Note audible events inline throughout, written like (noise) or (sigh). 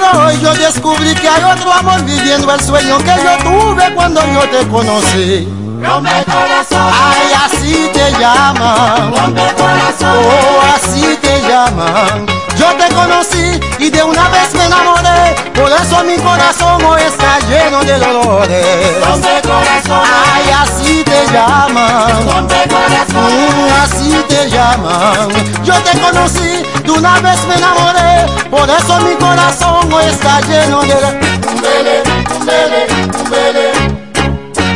Pero hoy yo descubrí que hay otro amor viviendo el sueño que yo tuve cuando yo te conocí. Rompe corazón. Ay, así te llaman. Rompe corazón. Oh, así te llaman. Yo te conocí y de una vez me enamoré. Por eso mi corazón hoy está lleno de dolores. Rompe corazón. Ay, así te llaman. Rompe corazón. Mm, así te llaman. Yo te conocí, de una vez me enamoré. Por eso mi corazón hoy está lleno de. Umbele, umbele, umbele.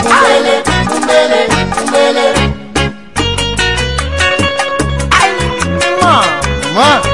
Umbele, umbele, umbele. Mamá.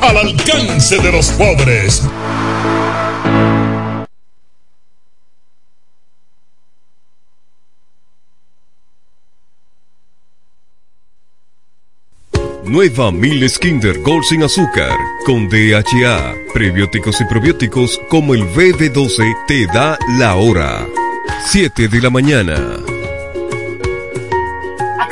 al alcance de los pobres. Nueva Miles Kinder Gold sin azúcar con DHA, prebióticos y probióticos como el BB12 te da la hora. 7 de la mañana.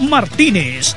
Martínez.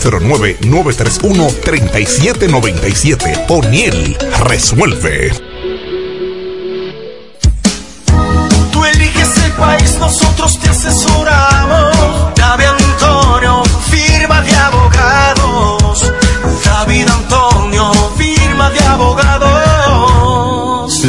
809-931-3797. O'Neill resuelve. Tú eliges el país, nosotros te asesoramos. David Antonio, firma de abogados. David Antonio, firma de abogados.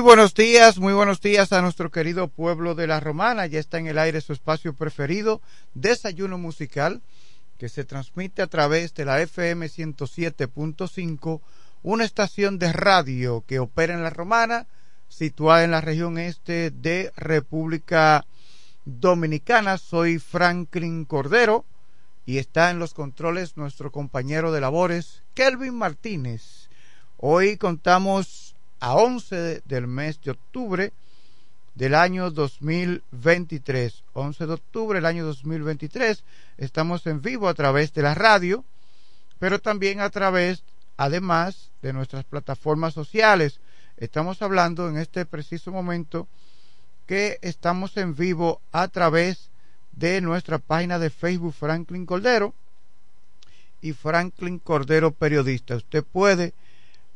Buenos días, muy buenos días a nuestro querido pueblo de la Romana. Ya está en el aire su espacio preferido, Desayuno Musical, que se transmite a través de la FM 107.5, una estación de radio que opera en la Romana, situada en la región este de República Dominicana. Soy Franklin Cordero y está en los controles nuestro compañero de labores, Kelvin Martínez. Hoy contamos a 11 del mes de octubre del año 2023. 11 de octubre del año 2023. Estamos en vivo a través de la radio, pero también a través, además, de nuestras plataformas sociales. Estamos hablando en este preciso momento que estamos en vivo a través de nuestra página de Facebook Franklin Cordero y Franklin Cordero Periodista. Usted puede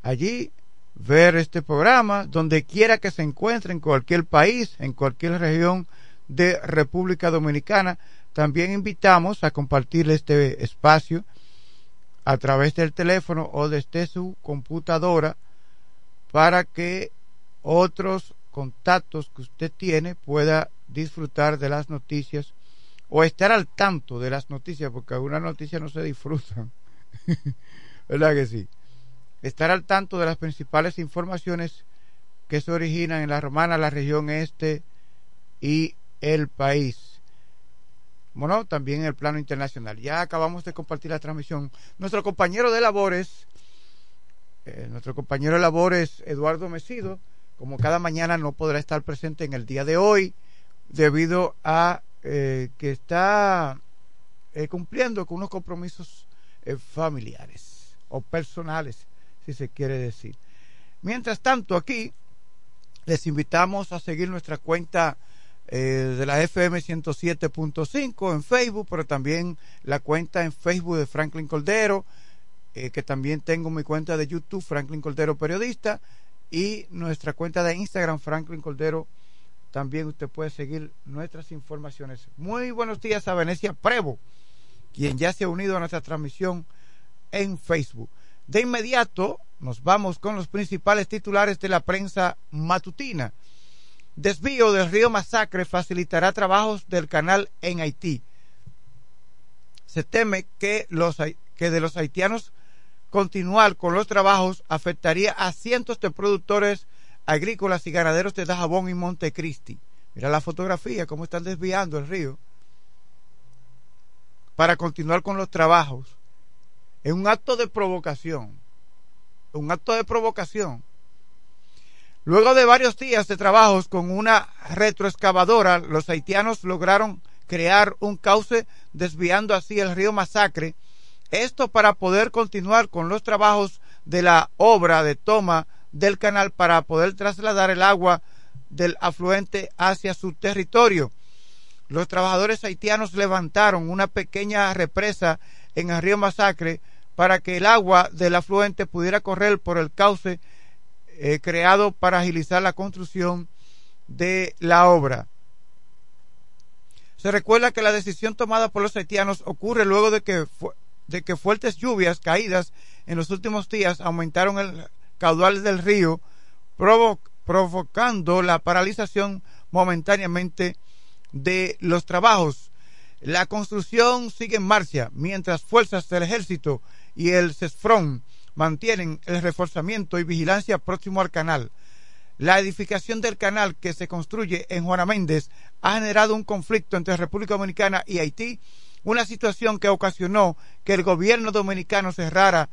allí ver este programa donde quiera que se encuentre en cualquier país, en cualquier región de República Dominicana. También invitamos a compartir este espacio a través del teléfono o desde su computadora para que otros contactos que usted tiene pueda disfrutar de las noticias o estar al tanto de las noticias porque algunas noticias no se disfrutan. (laughs) ¿Verdad que sí? Estar al tanto de las principales informaciones que se originan en la Romana, la región este y el país. Bueno, también en el plano internacional. Ya acabamos de compartir la transmisión. Nuestro compañero de labores, eh, nuestro compañero de labores, Eduardo Mesido, como cada mañana no podrá estar presente en el día de hoy debido a eh, que está eh, cumpliendo con unos compromisos familiares o personales si se quiere decir. Mientras tanto, aquí les invitamos a seguir nuestra cuenta eh, de la FM 107.5 en Facebook, pero también la cuenta en Facebook de Franklin Coldero, eh, que también tengo mi cuenta de YouTube, Franklin Coldero Periodista, y nuestra cuenta de Instagram, Franklin Coldero. También usted puede seguir nuestras informaciones. Muy buenos días a Venecia Prevo, quien ya se ha unido a nuestra transmisión en Facebook. De inmediato nos vamos con los principales titulares de la prensa matutina. Desvío del río Masacre facilitará trabajos del canal en Haití. Se teme que, los, que de los haitianos continuar con los trabajos afectaría a cientos de productores agrícolas y ganaderos de Dajabón y Montecristi. Mira la fotografía, cómo están desviando el río para continuar con los trabajos es un acto de provocación. Un acto de provocación. Luego de varios días de trabajos con una retroexcavadora, los haitianos lograron crear un cauce desviando así el río Masacre. Esto para poder continuar con los trabajos de la obra de toma del canal para poder trasladar el agua del afluente hacia su territorio. Los trabajadores haitianos levantaron una pequeña represa en el río Masacre para que el agua del afluente pudiera correr por el cauce eh, creado para agilizar la construcción de la obra. Se recuerda que la decisión tomada por los haitianos ocurre luego de que, de que fuertes lluvias caídas en los últimos días aumentaron el caudal del río, provocando la paralización momentáneamente de los trabajos. La construcción sigue en marcha mientras fuerzas del ejército y el CESFRON mantienen el reforzamiento y vigilancia próximo al canal. La edificación del canal que se construye en Juana Méndez ha generado un conflicto entre República Dominicana y Haití, una situación que ocasionó que el gobierno dominicano cerrara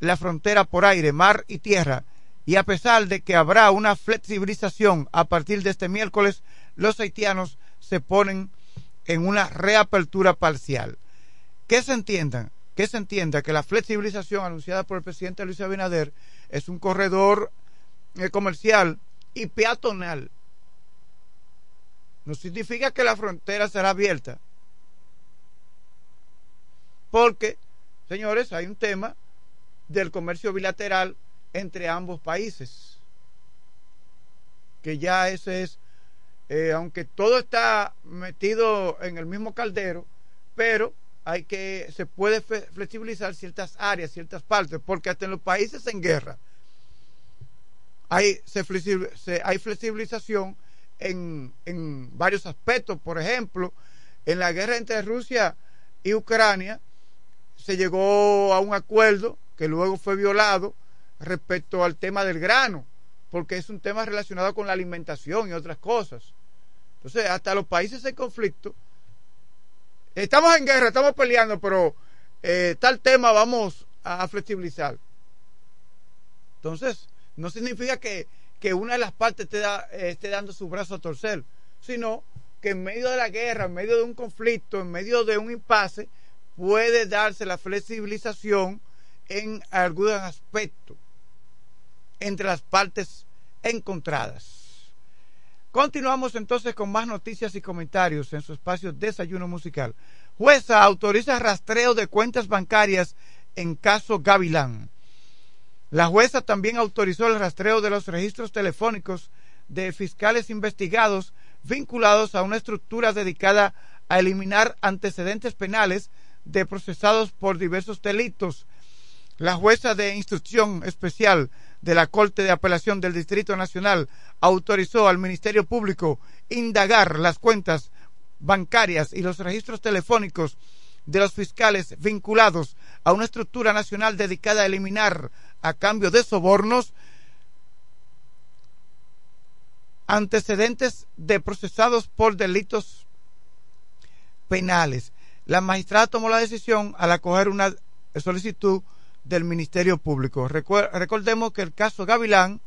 la frontera por aire, mar y tierra, y a pesar de que habrá una flexibilización a partir de este miércoles, los haitianos se ponen en una reapertura parcial. Que se entiendan, que se entienda que la flexibilización anunciada por el presidente Luis Abinader es un corredor eh, comercial y peatonal. No significa que la frontera será abierta. Porque, señores, hay un tema del comercio bilateral entre ambos países. Que ya ese es, eh, aunque todo está metido en el mismo caldero, pero hay que, se puede flexibilizar ciertas áreas, ciertas partes, porque hasta en los países en guerra hay, se, hay flexibilización en, en varios aspectos. Por ejemplo, en la guerra entre Rusia y Ucrania se llegó a un acuerdo que luego fue violado respecto al tema del grano, porque es un tema relacionado con la alimentación y otras cosas. Entonces, hasta los países en conflicto, estamos en guerra, estamos peleando, pero eh, tal tema vamos a, flexibilizar. Entonces, no significa que, una de las partes esté, esté dando su brazo a torcer, sino que en medio de la guerra, en medio de un conflicto, en medio de un impasse, puede darse la flexibilización en algún aspecto entre las partes encontradas. Continuamos entonces con más noticias y comentarios en su espacio Desayuno Musical. Jueza autoriza rastreo de cuentas bancarias en caso Gavilán. La jueza también autorizó el rastreo de los registros telefónicos de fiscales investigados vinculados a una estructura dedicada a eliminar antecedentes penales de procesados por diversos delitos. La jueza de instrucción especial de la Corte de Apelación del Distrito Nacional autorizó al Ministerio Público indagar las cuentas bancarias y los registros telefónicos de los fiscales vinculados a una estructura nacional dedicada a eliminar a cambio de sobornos antecedentes de procesados por delitos penales. La magistrada tomó la decisión al acoger una solicitud del Ministerio Público. recordemos que el caso Gavilán,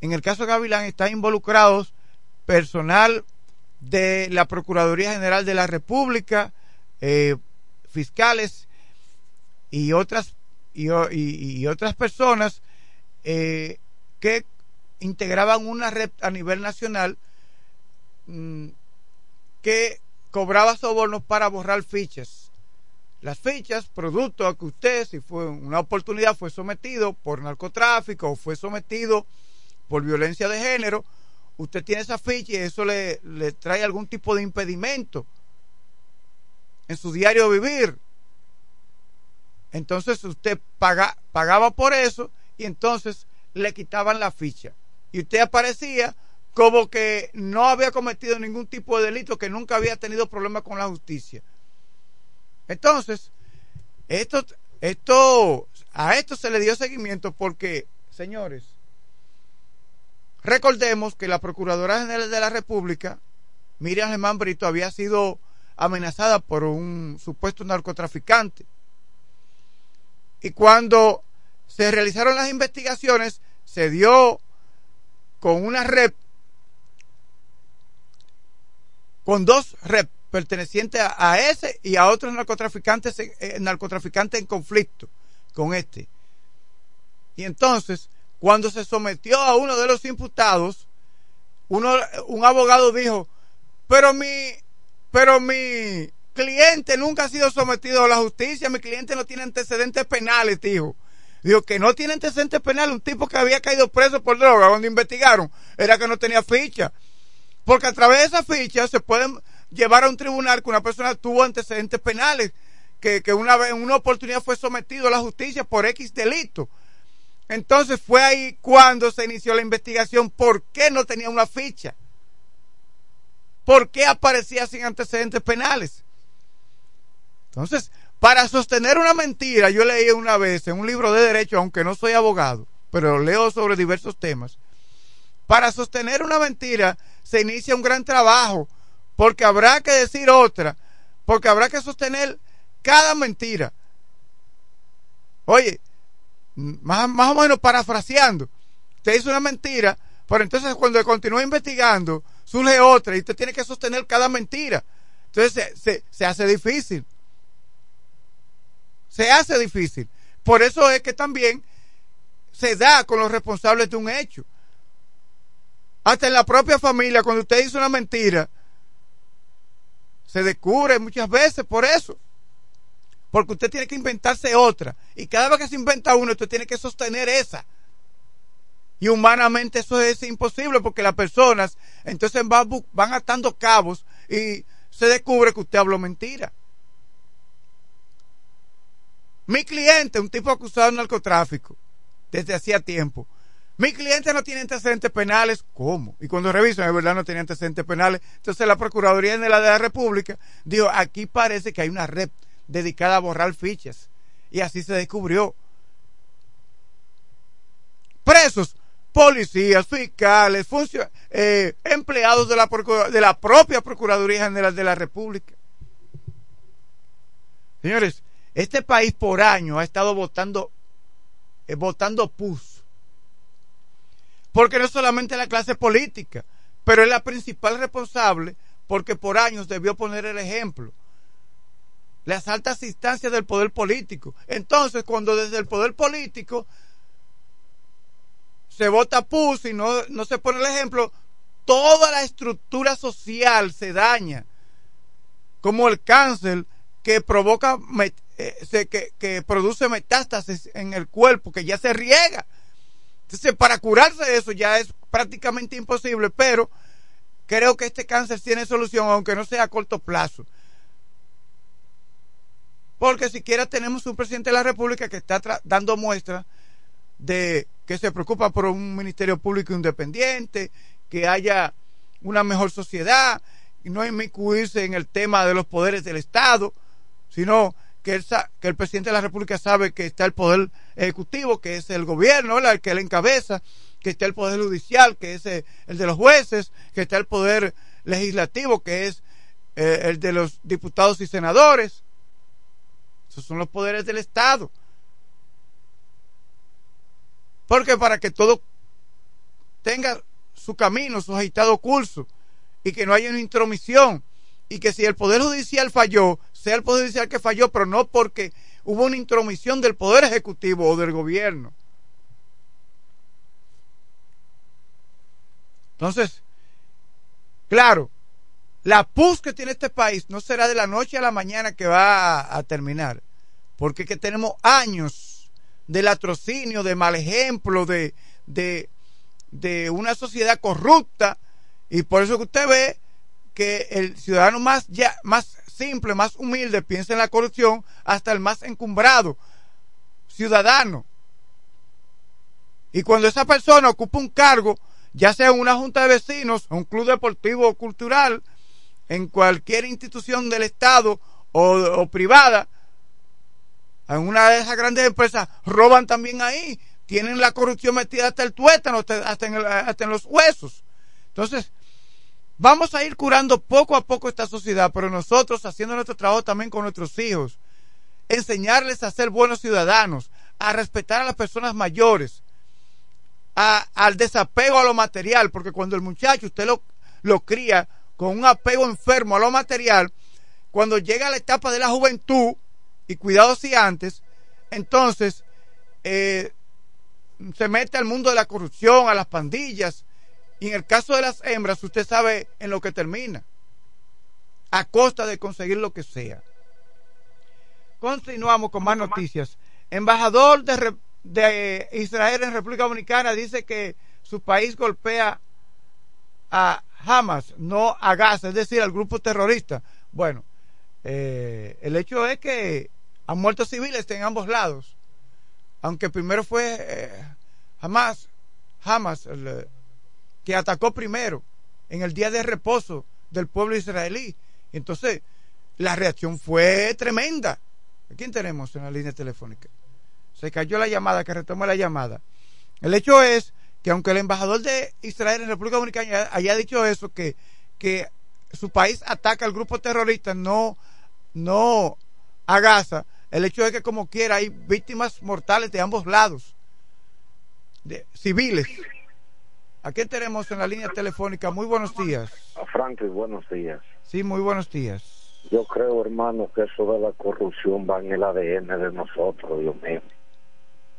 en el caso Gavilán están involucrados personal de la Procuraduría General de la República, eh, fiscales y otras y, otras personas eh, que integraban una red a nivel nacional mm, que cobraba sobornos para borrar fichas las fichas, producto a que usted, si fue una oportunidad, fue sometido por narcotráfico o fue sometido por violencia de género, usted tiene esa ficha y eso le, le trae algún tipo de impedimento en su diario vivir. Entonces usted paga, pagaba por eso y entonces le quitaban la ficha. Y usted aparecía como que no había cometido ningún tipo de delito, que nunca había tenido problemas con la justicia. Entonces, esto, esto, a esto se le dio seguimiento porque, señores, recordemos que la Procuradora General de la República, Miriam Germán Brito, había sido amenazada por un supuesto narcotraficante. Y cuando se realizaron las investigaciones, se dio con una red, con dos red perteneciente a, ese y a otros narcotraficantes, eh, narcotraficantes en conflicto con este. Y entonces, cuando se sometió a uno de los imputados, uno, un abogado dijo, pero mi, pero mi cliente nunca ha sido sometido a la justicia, mi cliente no tiene antecedentes penales, dijo. Dijo que no tiene antecedentes penales, un tipo que había caído preso por droga, cuando investigaron, era que no tenía ficha. Porque a través de esa ficha se pueden llevar a un tribunal que una persona tuvo antecedentes penales, que, que una vez en una oportunidad fue sometido a la justicia por X delito. Entonces fue ahí cuando se inició la investigación por qué no tenía una ficha. ¿Por qué aparecía sin antecedentes penales? Entonces, para sostener una mentira, yo leí una vez en un libro de derecho, aunque no soy abogado, pero leo sobre diversos temas. Para sostener una mentira se inicia un gran trabajo, porque habrá que decir otra, porque habrá que sostener cada mentira. Oye, más, o menos parafraseando, usted hizo una mentira, pero entonces cuando continúa investigando, surge otra y usted tiene que sostener cada mentira. Entonces se, se, hace difícil. Se hace difícil. Por eso es que también se da con los responsables de un hecho. Hasta en la propia familia, cuando usted hizo una mentira, se descubre muchas veces por eso porque usted tiene que inventarse otra. Y cada vez que se inventa uno, usted tiene que sostener esa. Y humanamente eso es imposible porque las personas entonces van, van atando cabos y se descubre que usted habló mentira. Mi cliente, un tipo acusado de narcotráfico, desde hacía tiempo. Mi cliente no tiene antecedentes penales. ¿Cómo? Y cuando revisan, es verdad, no tiene antecedentes penales. Entonces la Procuraduría de la, de la República dijo, aquí parece que hay una red dedicada a borrar fichas. Y así se descubrió. Presos, policías, fiscales, eh, empleados de la, de la propia Procuraduría General de la República. Señores, este país por año ha estado votando, eh, votando PUS. Porque no solamente la clase política, pero es la principal responsable porque por años debió poner el ejemplo las altas instancias del poder político. Entonces, cuando desde el poder político se vota PUS y no, no se pone el ejemplo, toda la estructura social se daña, como el cáncer que provoca, eh, que, que produce metástasis en el cuerpo, que ya se riega. Entonces, para curarse de eso ya es prácticamente imposible, pero creo que este cáncer tiene solución, aunque no sea a corto plazo. Porque siquiera tenemos un presidente de la República que está dando muestras de que se preocupa por un ministerio público independiente, que haya una mejor sociedad y no inmiscuirse en el tema de los poderes del Estado, sino que, que el presidente de la República sabe que está el poder ejecutivo, que es el gobierno, el que le encabeza, que está el poder judicial, que es el de los jueces, que está el poder legislativo, que es eh, el de los diputados y senadores, esos son los poderes del Estado. Porque para que todo tenga su camino, su agitado curso, y que no haya una intromisión, y que si el Poder Judicial falló, sea el Poder Judicial que falló, pero no porque hubo una intromisión del Poder Ejecutivo o del gobierno. Entonces, claro, la pus que tiene este país no será de la noche a la mañana que va a, terminar, porque que tenemos años de latrocinio, de mal ejemplo, de, de, de una sociedad corrupta, y por eso que usted ve que el ciudadano más, ya, más simple, más humilde, piensa en la corrupción, hasta el más encumbrado ciudadano. Y cuando esa persona ocupa un cargo, ya sea en una junta de vecinos, un club deportivo o cultural, en cualquier institución del Estado o, privada, en una de esas grandes empresas, roban también ahí, tienen la corrupción metida hasta el tuétano, hasta en, hasta en los huesos. Entonces, vamos a ir curando poco a poco esta sociedad, pero nosotros haciendo nuestro trabajo también con nuestros hijos, enseñarles a ser buenos ciudadanos, a respetar a las personas mayores, a, al desapego a lo material, porque cuando el muchacho usted lo, lo cría con un apego enfermo a lo material, cuando llega a la etapa de la juventud, y cuidado si antes, entonces eh, se mete al mundo de la corrupción, a las pandillas. Y en el caso de las hembras, usted sabe en lo que termina. A costa de conseguir lo que sea. Continuamos con más noticias. Embajador de, de Israel en República Dominicana dice que su país golpea a Hamas, no a Gaza, es decir, al grupo terrorista. Bueno, eh, el hecho es que han muerto civiles en ambos lados. Aunque primero fue eh, Hamas, Hamas el, que atacó primero en el día de reposo del pueblo israelí. Entonces, la reacción fue tremenda. ¿A quién tenemos en la línea telefónica? Se cayó la llamada, que retome la llamada. El hecho es que aunque el embajador de Israel en República Dominicana haya dicho eso, que, que su país ataca al grupo terrorista, no, no a Gaza, el hecho es que como quiera hay víctimas mortales de ambos lados, civiles. ¿A quién tenemos en la línea telefónica? Muy buenos días. A Franklin, buenos días. Sí, muy buenos días. Yo creo, hermano, que eso de la corrupción va en el ADN de nosotros, Dios mío.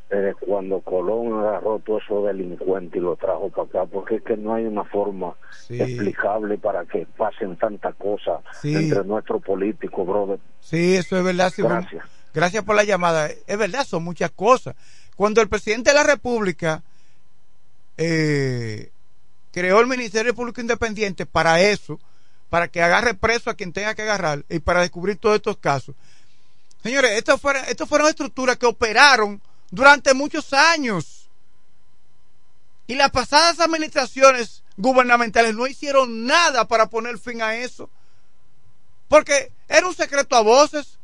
Desde cuando Colón agarró todo eso delincuente y lo trajo para acá, porque es que no hay una forma Sí. explicable para que pasen tantas cosas Sí. entre nuestros políticos, brother. Sí, eso es verdad. bueno, Gracias. gracias por la llamada. Es verdad, son muchas cosas. Cuando el presidente de la República eh, creó el Ministerio Público Independiente para eso, para que agarre preso a quien tenga que agarrar y para descubrir todos estos casos. Señores, estas fueron, estas fueron estructuras que operaron durante muchos años. Y las pasadas administraciones gubernamentales no hicieron nada para poner fin a eso. Porque era un secreto a voces.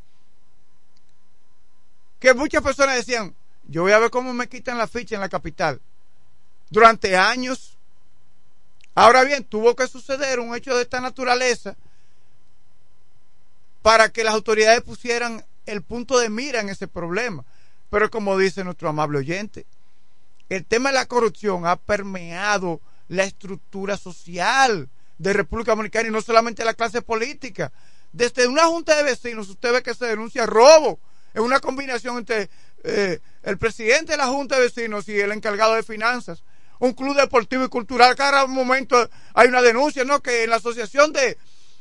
Que muchas personas decían, yo voy a ver cómo me quitan la ficha en la capital. Durante años. Ahora bien, tuvo que suceder un hecho de esta naturaleza para que las autoridades pusieran el punto de mira en ese problema. Pero como dice nuestro amable oyente, el tema de la corrupción ha permeado la estructura social de República Dominicana y no solamente la clase política. Desde una junta de vecinos, usted ve que se denuncia robo. Es una combinación entre eh, el presidente de la junta de vecinos y el encargado de finanzas. Un club deportivo y cultural, cada momento hay una denuncia, ¿no? Que en la asociación de,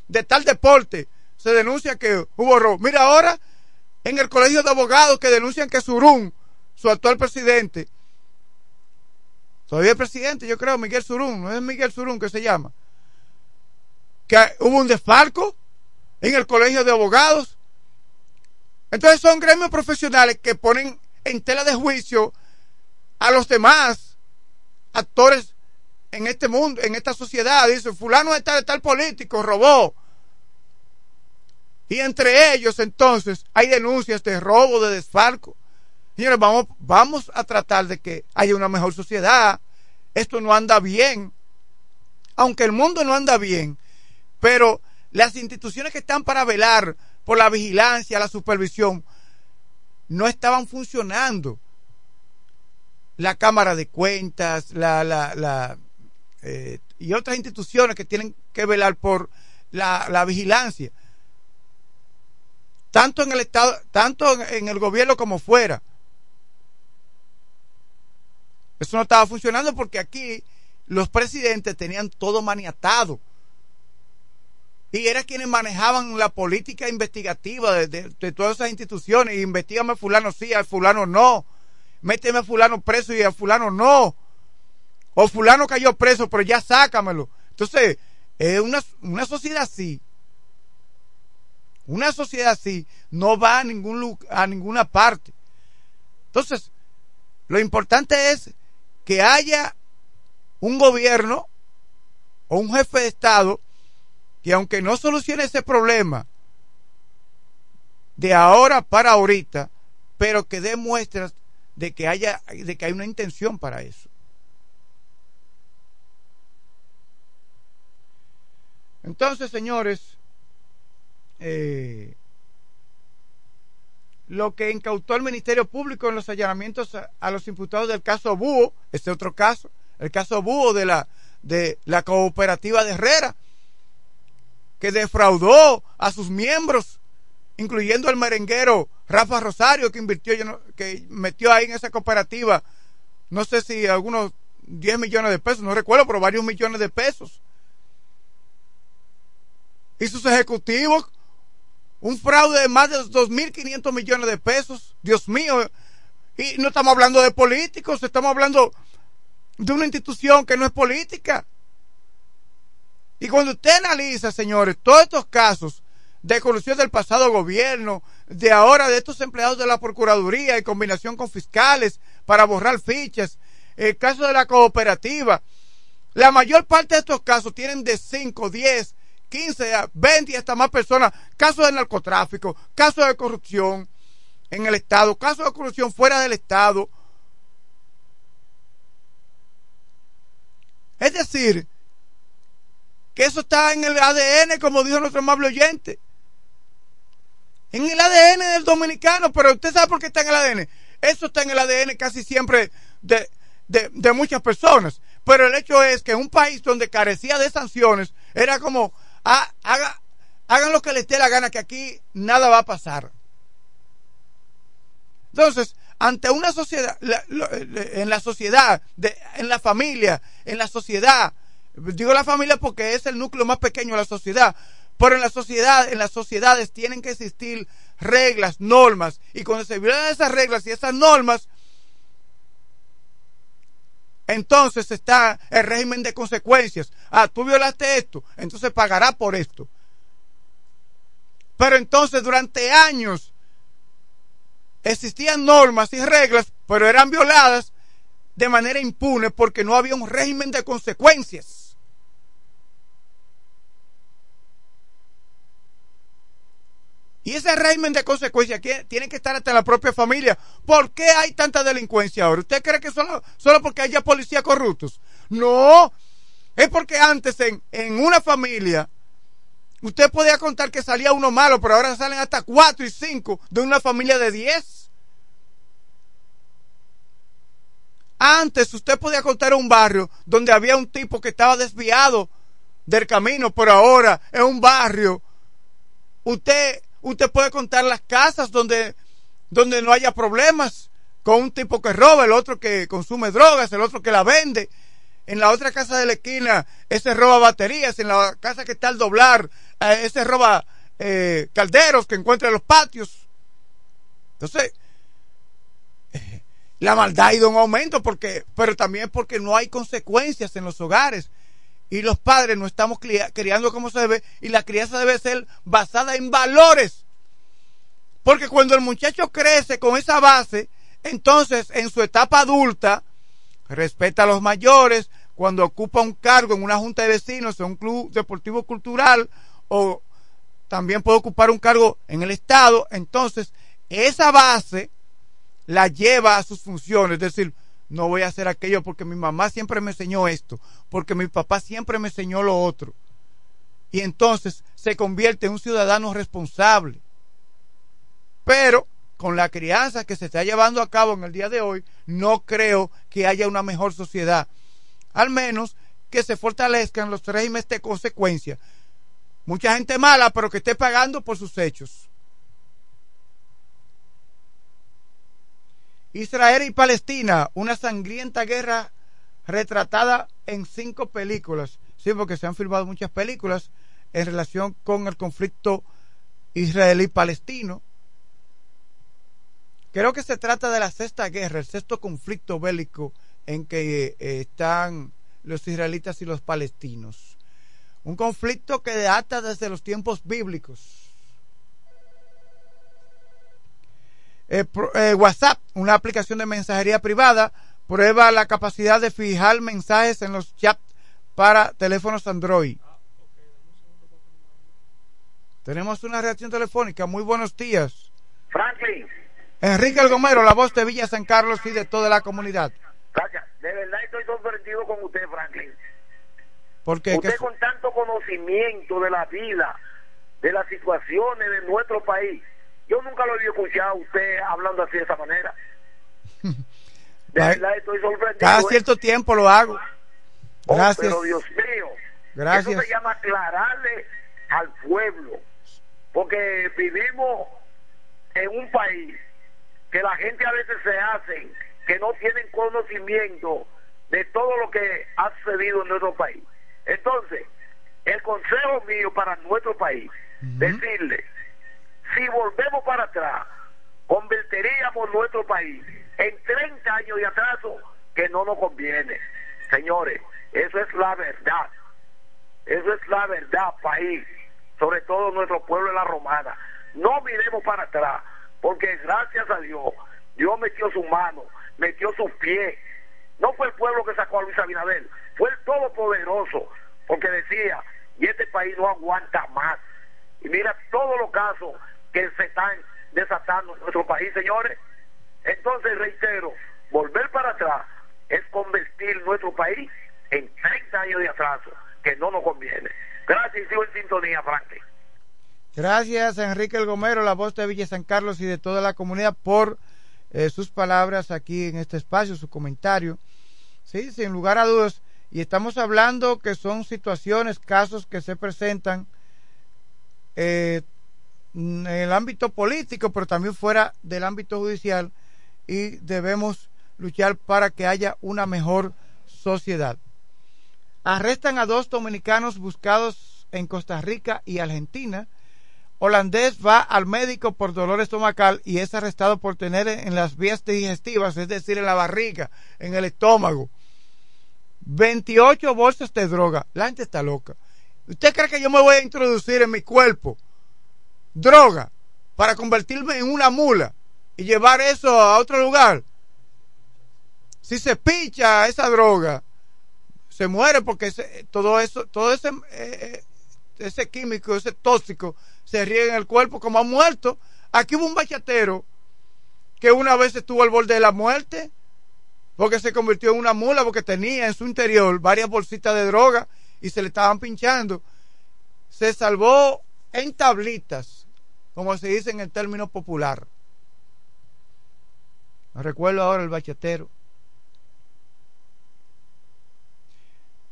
de tal deporte se denuncia que hubo robo. Mira ahora, en el colegio de abogados que denuncian que Surún, su actual presidente, todavía el presidente, yo creo, Miguel Surún, no es Miguel Surún que se llama, que hubo un desfalco en el colegio de abogados. Entonces son gremios profesionales que ponen en tela de juicio a los demás actores en este mundo, en esta sociedad. Dicen, fulano de tal, de tal político robó. Y entre ellos entonces hay denuncias de robo, de desfalco. Señores, vamos, vamos a tratar de que haya una mejor sociedad. Esto no anda bien. Aunque el mundo no anda bien, pero las instituciones que están para velar por la vigilancia, la supervisión, no estaban funcionando. La Cámara de Cuentas, la, la, la eh, y otras instituciones que tienen que velar por la, la vigilancia tanto en el estado, tanto en el gobierno como fuera. Eso no estaba funcionando porque aquí los presidentes tenían todo maniatado. Y eran quienes manejaban la política investigativa de, de, todas esas instituciones. A fulano sí, a fulano no. Méteme a fulano preso y a fulano no. O fulano cayó preso, pero ya sácamelo. Entonces, es una, una sociedad así una sociedad así no va a, ningún, a ninguna parte. Entonces, lo importante es que haya un gobierno o un jefe de Estado que aunque no solucione ese problema de ahora para ahorita, pero que dé muestras de que haya de que hay una intención para eso. Entonces, señores, eh, lo que incautó el Ministerio Público en los allanamientos a, a, los imputados del caso Búho, este otro caso, el caso Búho de la, de la cooperativa de Herrera, que defraudó a sus miembros, incluyendo al merenguero Rafa Rosario, que invirtió, que metió ahí en esa cooperativa no sé si algunos 10 millones de pesos, no recuerdo, pero varios millones de pesos. Y sus ejecutivos, un fraude de más de 2.500 millones de pesos. Dios mío. Y no estamos hablando de políticos, estamos hablando de una institución que no es política. Y cuando usted analiza, señores, todos estos casos de corrupción del pasado gobierno, de ahora de estos empleados de la Procuraduría en combinación con fiscales para borrar fichas, el caso de la cooperativa, la mayor parte de estos casos tienen de 5, 10, 15, 20 y hasta más personas, casos de narcotráfico, casos de corrupción en el Estado, casos de corrupción fuera del Estado. Es decir, que eso está en el ADN, como dijo nuestro amable oyente. En el ADN del dominicano, pero usted sabe por qué está en el ADN. Eso está en el ADN casi siempre de, de, muchas personas. Pero el hecho es que un país donde carecía de sanciones, era como, ah, haga, hagan lo que les dé la gana, que aquí nada va a pasar. Entonces, ante una sociedad, en la sociedad, de, en la familia, en la sociedad, digo la familia porque es el núcleo más pequeño de la sociedad, pero en la sociedad, en las sociedades tienen que existir reglas, normas, y cuando se violan esas reglas y esas normas, entonces está el régimen de consecuencias. Ah, tú violaste esto, entonces pagará por esto. Pero entonces durante años existían normas y reglas, pero eran violadas de manera impune porque no había un régimen de consecuencias. Y ese régimen de consecuencias tiene que estar hasta en la propia familia. ¿Por qué hay tanta delincuencia ahora? ¿Usted cree que solo, solo porque haya policías corruptos? No, es porque antes en, en una familia usted podía contar que salía uno malo, pero ahora salen hasta cuatro y cinco de una familia de diez. Antes usted podía contar un barrio donde había un tipo que estaba desviado del camino, pero ahora es un barrio. Usted Usted puede contar las casas donde, donde no haya problemas con un tipo que roba, el otro que consume drogas, el otro que la vende. En la otra casa de la esquina, ese roba baterías. En la casa que está al doblar, eh, ese roba eh, calderos que encuentra en los patios. Entonces, eh, la maldad ha ido en aumento, porque, pero también porque no hay consecuencias en los hogares y los padres no estamos criando como se debe y la crianza debe ser basada en valores. Porque cuando el muchacho crece con esa base, entonces en su etapa adulta respeta a los mayores, cuando ocupa un cargo en una junta de vecinos, en un club deportivo cultural o también puede ocupar un cargo en el Estado, entonces esa base la lleva a sus funciones, es decir, no voy a hacer aquello porque mi mamá siempre me enseñó esto, porque mi papá siempre me enseñó lo otro. Y entonces se convierte en un ciudadano responsable. Pero con la crianza que se está llevando a cabo en el día de hoy, no creo que haya una mejor sociedad. Al menos que se fortalezcan los regímenes de consecuencia. Mucha gente mala, pero que esté pagando por sus hechos. Israel y Palestina, una sangrienta guerra retratada en cinco películas. Sí, porque se han filmado muchas películas en relación con el conflicto israelí-palestino. Creo que se trata de la sexta guerra, el sexto conflicto bélico en que eh, están los israelitas y los palestinos. Un conflicto que data desde los tiempos bíblicos Eh, eh, WhatsApp, una aplicación de mensajería privada, prueba la capacidad de fijar mensajes en los chats para teléfonos Android. Tenemos una reacción telefónica. Muy buenos días. Franklin. Enrique El Gomero, la voz de Villa San Carlos y de toda la comunidad. Gracias. De verdad estoy sorprendido con usted, Franklin. Porque usted con tanto conocimiento de la vida, de las situaciones de nuestro país, yo nunca lo había escuchado a usted hablando así de esa manera. (laughs) De verdad estoy sorprendido. Cada ¿eh? cierto tiempo lo hago. Oh, Gracias. pero Dios mío. Gracias. Eso se llama aclararle al pueblo. Porque vivimos en un país que la gente a veces se hace que no tienen conocimiento de todo lo que ha sucedido en nuestro país. Entonces, el consejo mío para nuestro país, decirle, si volvemos para atrás, convertiríamos nuestro país en 30 años de atraso que no nos conviene. Señores, eso es la verdad. Eso es la verdad, país. Sobre todo nuestro pueblo de la romana. No miremos para atrás, porque gracias a Dios, Dios metió su mano, metió sus pies. No fue el pueblo que sacó a Luis Abinader, fue el Todopoderoso, porque decía, y este país no aguanta más. Y mira todos los casos que se están desatando en nuestro país, señores. Entonces, reitero, volver para atrás es convertir nuestro país en 30 años de atraso, que no nos conviene. Gracias y sigo en sintonía, Franklin. Gracias Enrique El Gomero, la voz de Villa San Carlos y de toda la comunidad por eh, sus palabras aquí en este espacio, su comentario. Sí, sin lugar a dudas. Y estamos hablando que son situaciones, casos que se presentan eh, en el ámbito político, pero también fuera del ámbito judicial y debemos luchar para que haya una mejor sociedad. Arrestan a dos dominicanos buscados en Costa Rica y Argentina. Holandés va al médico por dolor estomacal y es arrestado por tener en las vías digestivas, es decir, en la barriga, en el estómago, 28 bolsas de droga. La gente está loca. ¿Usted cree que yo me voy a introducir en mi cuerpo droga para convertirme en una mula y llevar eso a otro lugar? Si se picha esa droga, se muere porque todo eso, todo ese, eh, ese químico, ese tóxico, se riega en el cuerpo como ha muerto. Aquí hubo un bachatero que una vez estuvo al borde de la muerte porque se convirtió en una mula porque tenía en su interior varias bolsitas de droga y se le estaban pinchando. Se salvó en tablitas, como se dice en el término popular. No recuerdo ahora el bachatero.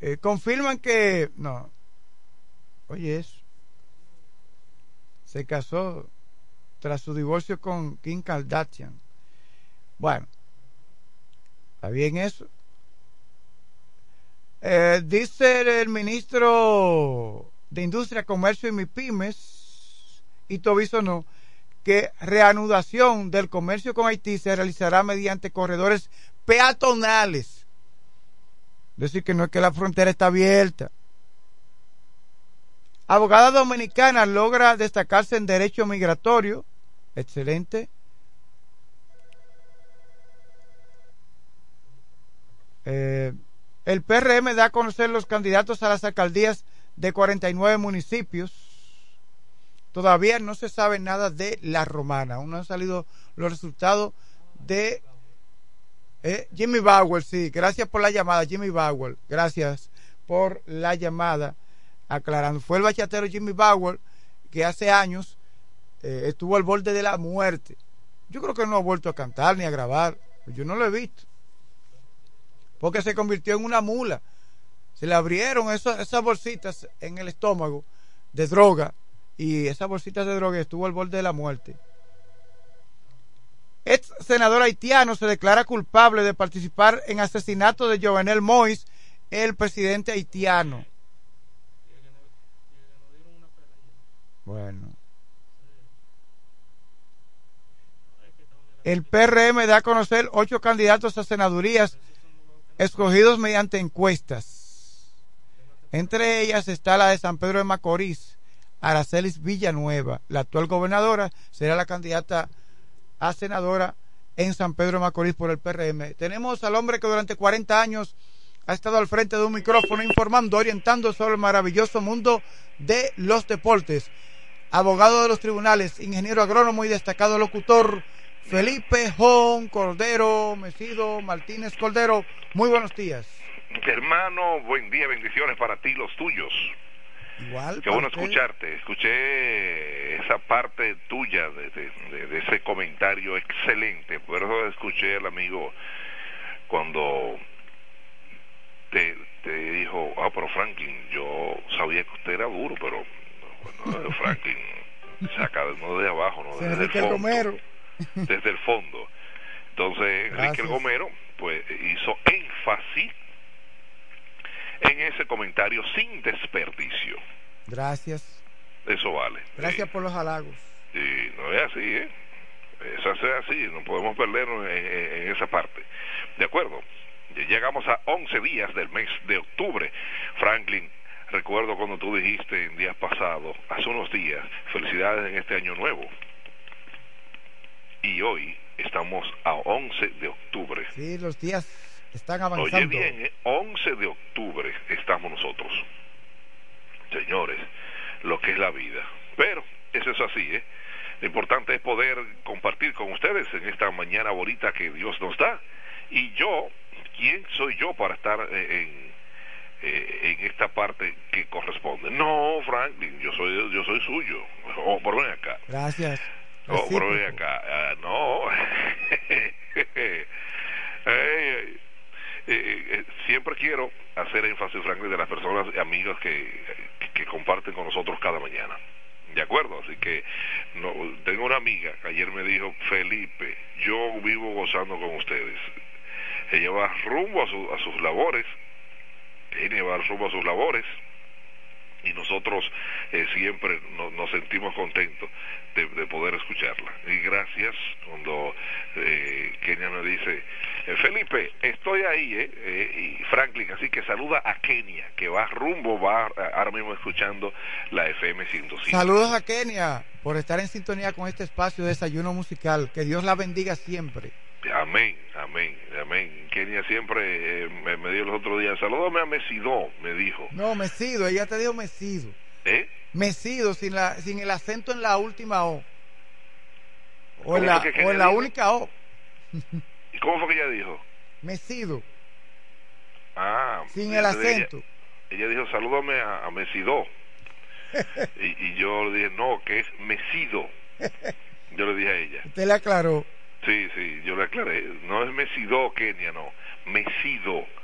Eh, confirman que no oye eso se casó tras su divorcio con Kim Kardashian bueno está bien eso eh, dice el ministro de Industria, Comercio y MIPIMES, y Tobiso no, que reanudación del comercio con Haití se realizará mediante corredores peatonales Decir que no es que la frontera está abierta. Abogada dominicana logra destacarse en derecho migratorio. Excelente. Eh, el PRM da a conocer los candidatos a las alcaldías de 49 municipios. Todavía no se sabe nada de la romana. Aún no han salido los resultados de eh, Jimmy Bauer, sí, gracias por la llamada, Jimmy Bauer, gracias por la llamada, aclarando. Fue el bachatero Jimmy Bauer que hace años eh, estuvo al borde de la muerte. Yo creo que no ha vuelto a cantar ni a grabar, yo no lo he visto, porque se convirtió en una mula. Se le abrieron esas bolsitas en el estómago de droga y esas bolsitas de droga estuvo al borde de la muerte. Ex senador haitiano se declara culpable de participar en asesinato de Jovenel Mois, el presidente haitiano. Bueno. El PRM da a conocer ocho candidatos a senadurías escogidos mediante encuestas. Entre ellas está la de San Pedro de Macorís, Aracelis Villanueva. La actual gobernadora será la candidata a senadora en San Pedro de Macorís por el PRM. Tenemos al hombre que durante 40 años ha estado al frente de un micrófono informando, orientando sobre el maravilloso mundo de los deportes. Abogado de los tribunales, ingeniero agrónomo y destacado locutor, Felipe Jón Cordero Mesido Martínez Cordero. Muy buenos días. Hermano, buen día, bendiciones para ti, los tuyos. Igual. Qué bueno escucharte. Escuché esa parte tuya de, ese comentario excelente. Por eso escuché al amigo cuando te, te dijo, ah, pero Franklin, yo sabía que usted era duro, pero no, Franklin saca no de abajo, no desde el fondo. Desde el fondo. Entonces, Enrique. Gomero, pues, hizo énfasis en ese comentario sin desperdicio. Gracias. Eso vale. Gracias por los halagos. Y no es así, ¿eh? Eso es así, no podemos perdernos en, en- en esa parte. ¿De acuerdo? Llegamos a 11 días del mes de octubre. Franklin, recuerdo cuando tú dijiste en días pasados, hace unos días, felicidades en este año nuevo. Y hoy estamos a 11 de octubre. Sí, los días están Oye avanzando. bien, ¿eh? 11 de octubre estamos nosotros. Señores, lo que es la vida. Pero eso es así, ¿eh? Lo importante es poder compartir con ustedes en esta mañana bonita que Dios nos da. Y yo, ¿quién soy yo para estar eh, en, eh, en esta parte que corresponde? No, Franklin, yo soy yo soy suyo. Oh, por ven acá. Gracias. Oh, pero ven acá, ah, no. (laughs) Eh, eh, eh, siempre quiero hacer énfasis, Franklin, de las personas amigos que, que, que comparten con nosotros cada mañana. ¿De acuerdo? Así que no, tengo una amiga que ayer me dijo, Felipe, yo vivo gozando con ustedes. Ella va rumbo a, su- a sus labores, ella va rumbo a sus labores, y nosotros eh, siempre no- nos sentimos contentos de, de poder escucharla. Y gracias cuando eh, Kenia me dice, eh, Felipe, estoy ahí, eh, eh, y Franklin, así que saluda a Kenia, que va rumbo, va ahora mismo escuchando la FM 105. Saludos a Kenia por estar en sintonía con este espacio de desayuno musical. Que Dios la bendiga siempre. Amén, amén, amén. Kenia siempre eh, me, me dio los otros días, salúdame a Mesidó, me dijo. No, Mesido, ella te dijo Mesido. ¿Eh? Mesido, sin, la, sin el acento en la última O. O ¿Cómo en la, o en la única O. (laughs) ¿Y cómo fue que ella dijo? Mesido, Ah, sin el ella- acento. ella dijo, salúdame a, a Mesidó. (laughs) y, y yo le dije, no, que es Mesido. (laughs) Yo le dije a ella. Usted le aclaró. Sí, sí, yo le aclaré. No es Mesido, Kenia, no. Mesido. (laughs)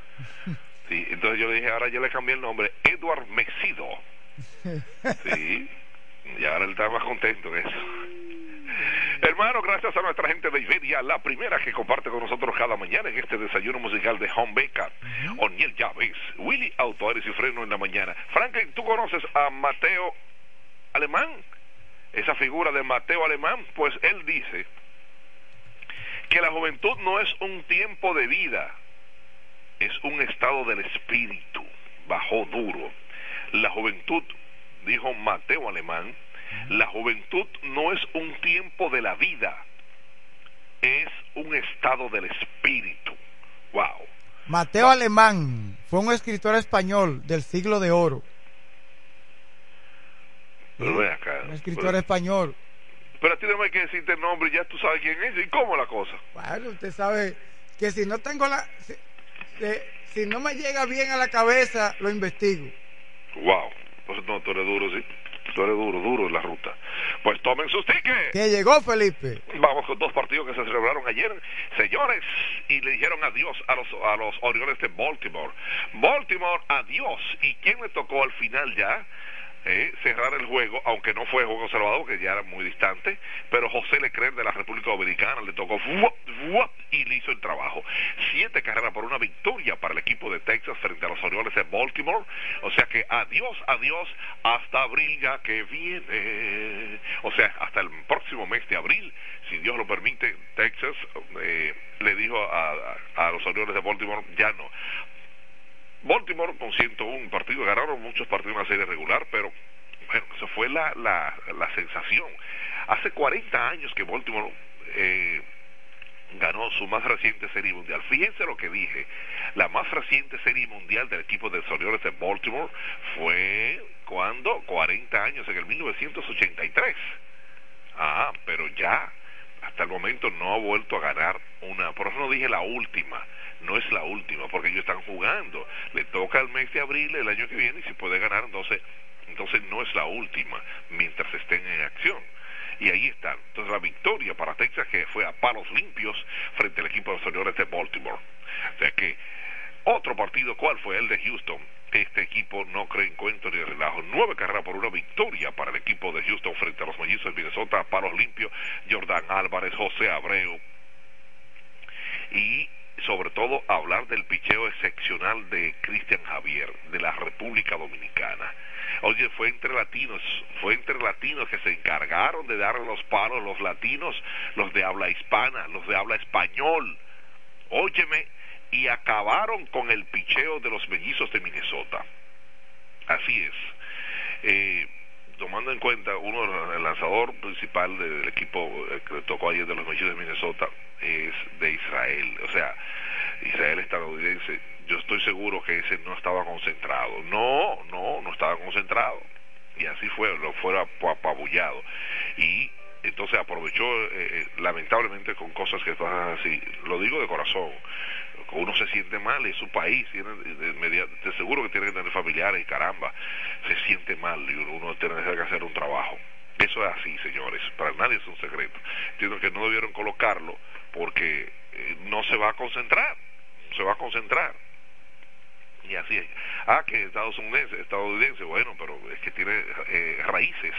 Sí, entonces yo le dije, ahora yo le cambié el nombre, Edward Mesido. (laughs) Sí, y ahora él está más contento en eso. Hermano, gracias a nuestra gente de Iberia, la primera que comparte con nosotros cada mañana en este desayuno musical de Home Baker. Oniel Llaves, Willy Auto Aires y Freno en la mañana. Franklin, ¿tú conoces a Mateo Alemán? Esa figura de Mateo Alemán, pues él dice que la juventud no es un tiempo de vida, es un estado del espíritu, bajó duro. La juventud, dijo Mateo Alemán, la juventud no es un tiempo de la vida, es un estado del espíritu. Wow. Mateo Alemán fue un escritor español del siglo de oro. Pero ven acá. Un escritor Pero, español. Pero a ti no me hay que decirte el nombre, ya tú sabes quién es y cómo es la cosa. Bueno, usted sabe que si no tengo la. Si no me llega bien a la cabeza, lo investigo. Wow. Pues no, tú eres duro, sí. Tú eres duro, duro en la ruta. Pues tomen sus tickets. Que llegó Felipe. Vamos con dos partidos que se celebraron ayer, señores, y le dijeron adiós a los, a los Orioles de Baltimore. Baltimore, adiós. ¿Y quién le tocó al final ya? Eh, cerrar el juego, aunque no fue juego salvador, que ya era muy distante, pero José Leclerc de la República Dominicana le tocó y le hizo el trabajo. Siete carreras por una victoria para el equipo de Texas frente a los Orioles de Baltimore. O sea que adiós, adiós, hasta abril ya que viene. O sea, hasta el próximo mes de abril, si Dios lo permite, Texas eh, le dijo a los Orioles de Baltimore, ya no. Baltimore con 101 partidos, ganaron muchos partidos en la serie regular, pero bueno, eso fue la, la, la sensación. Hace 40 años que Baltimore eh, ganó su más reciente serie mundial. Fíjense lo que dije, la más reciente serie mundial del equipo de Orioles de Baltimore fue cuando 40 años, en el 1983. Ah, pero ya, hasta el momento no ha vuelto a ganar una, por eso no dije la última, no es la última, porque ellos están jugando, le toca el mes de abril el año que viene y si puede ganar, entonces, entonces no es la última, mientras estén en acción. Y ahí están. Entonces la victoria para Texas que fue a palos limpios frente al equipo de los señores de Baltimore. O sea que otro partido, ¿cuál fue? El de Houston. Este equipo no cree en cuento ni relajo. Nueve carreras por una victoria para el equipo de Houston frente a los mellizos de Minnesota palos limpios. Jordan Álvarez, José Abreu, y sobre todo hablar del picheo excepcional de Cristian Javier de la República Dominicana. Oye, fue entre latinos, fue entre latinos que se encargaron de darle los palos, los latinos, los de habla hispana, los de habla español. Óyeme, y acabaron con el picheo de los mellizos de Minnesota. Así es. Eh, tomando en cuenta, uno, el lanzador principal del equipo eh, que tocó ayer de los mellizos de Minnesota es de Israel. O sea, Israel estadounidense. Yo estoy seguro que ese no estaba concentrado. No, no, no estaba concentrado. Y así fue, lo fuera apabullado. Y entonces aprovechó, eh, eh, lamentablemente, con cosas que pasan así. Lo digo de corazón uno se siente mal en su país, tiene, de seguro que tiene que tener familiares y caramba, se siente mal y uno tiene que hacer un trabajo. Eso es así, señores, para nadie es un secreto. Entiendo que no debieron colocarlo porque eh, no se va a concentrar, se va a concentrar. Y así es. Ah, que Estados Unidos, estadounidense, bueno, pero es que tiene eh, raíces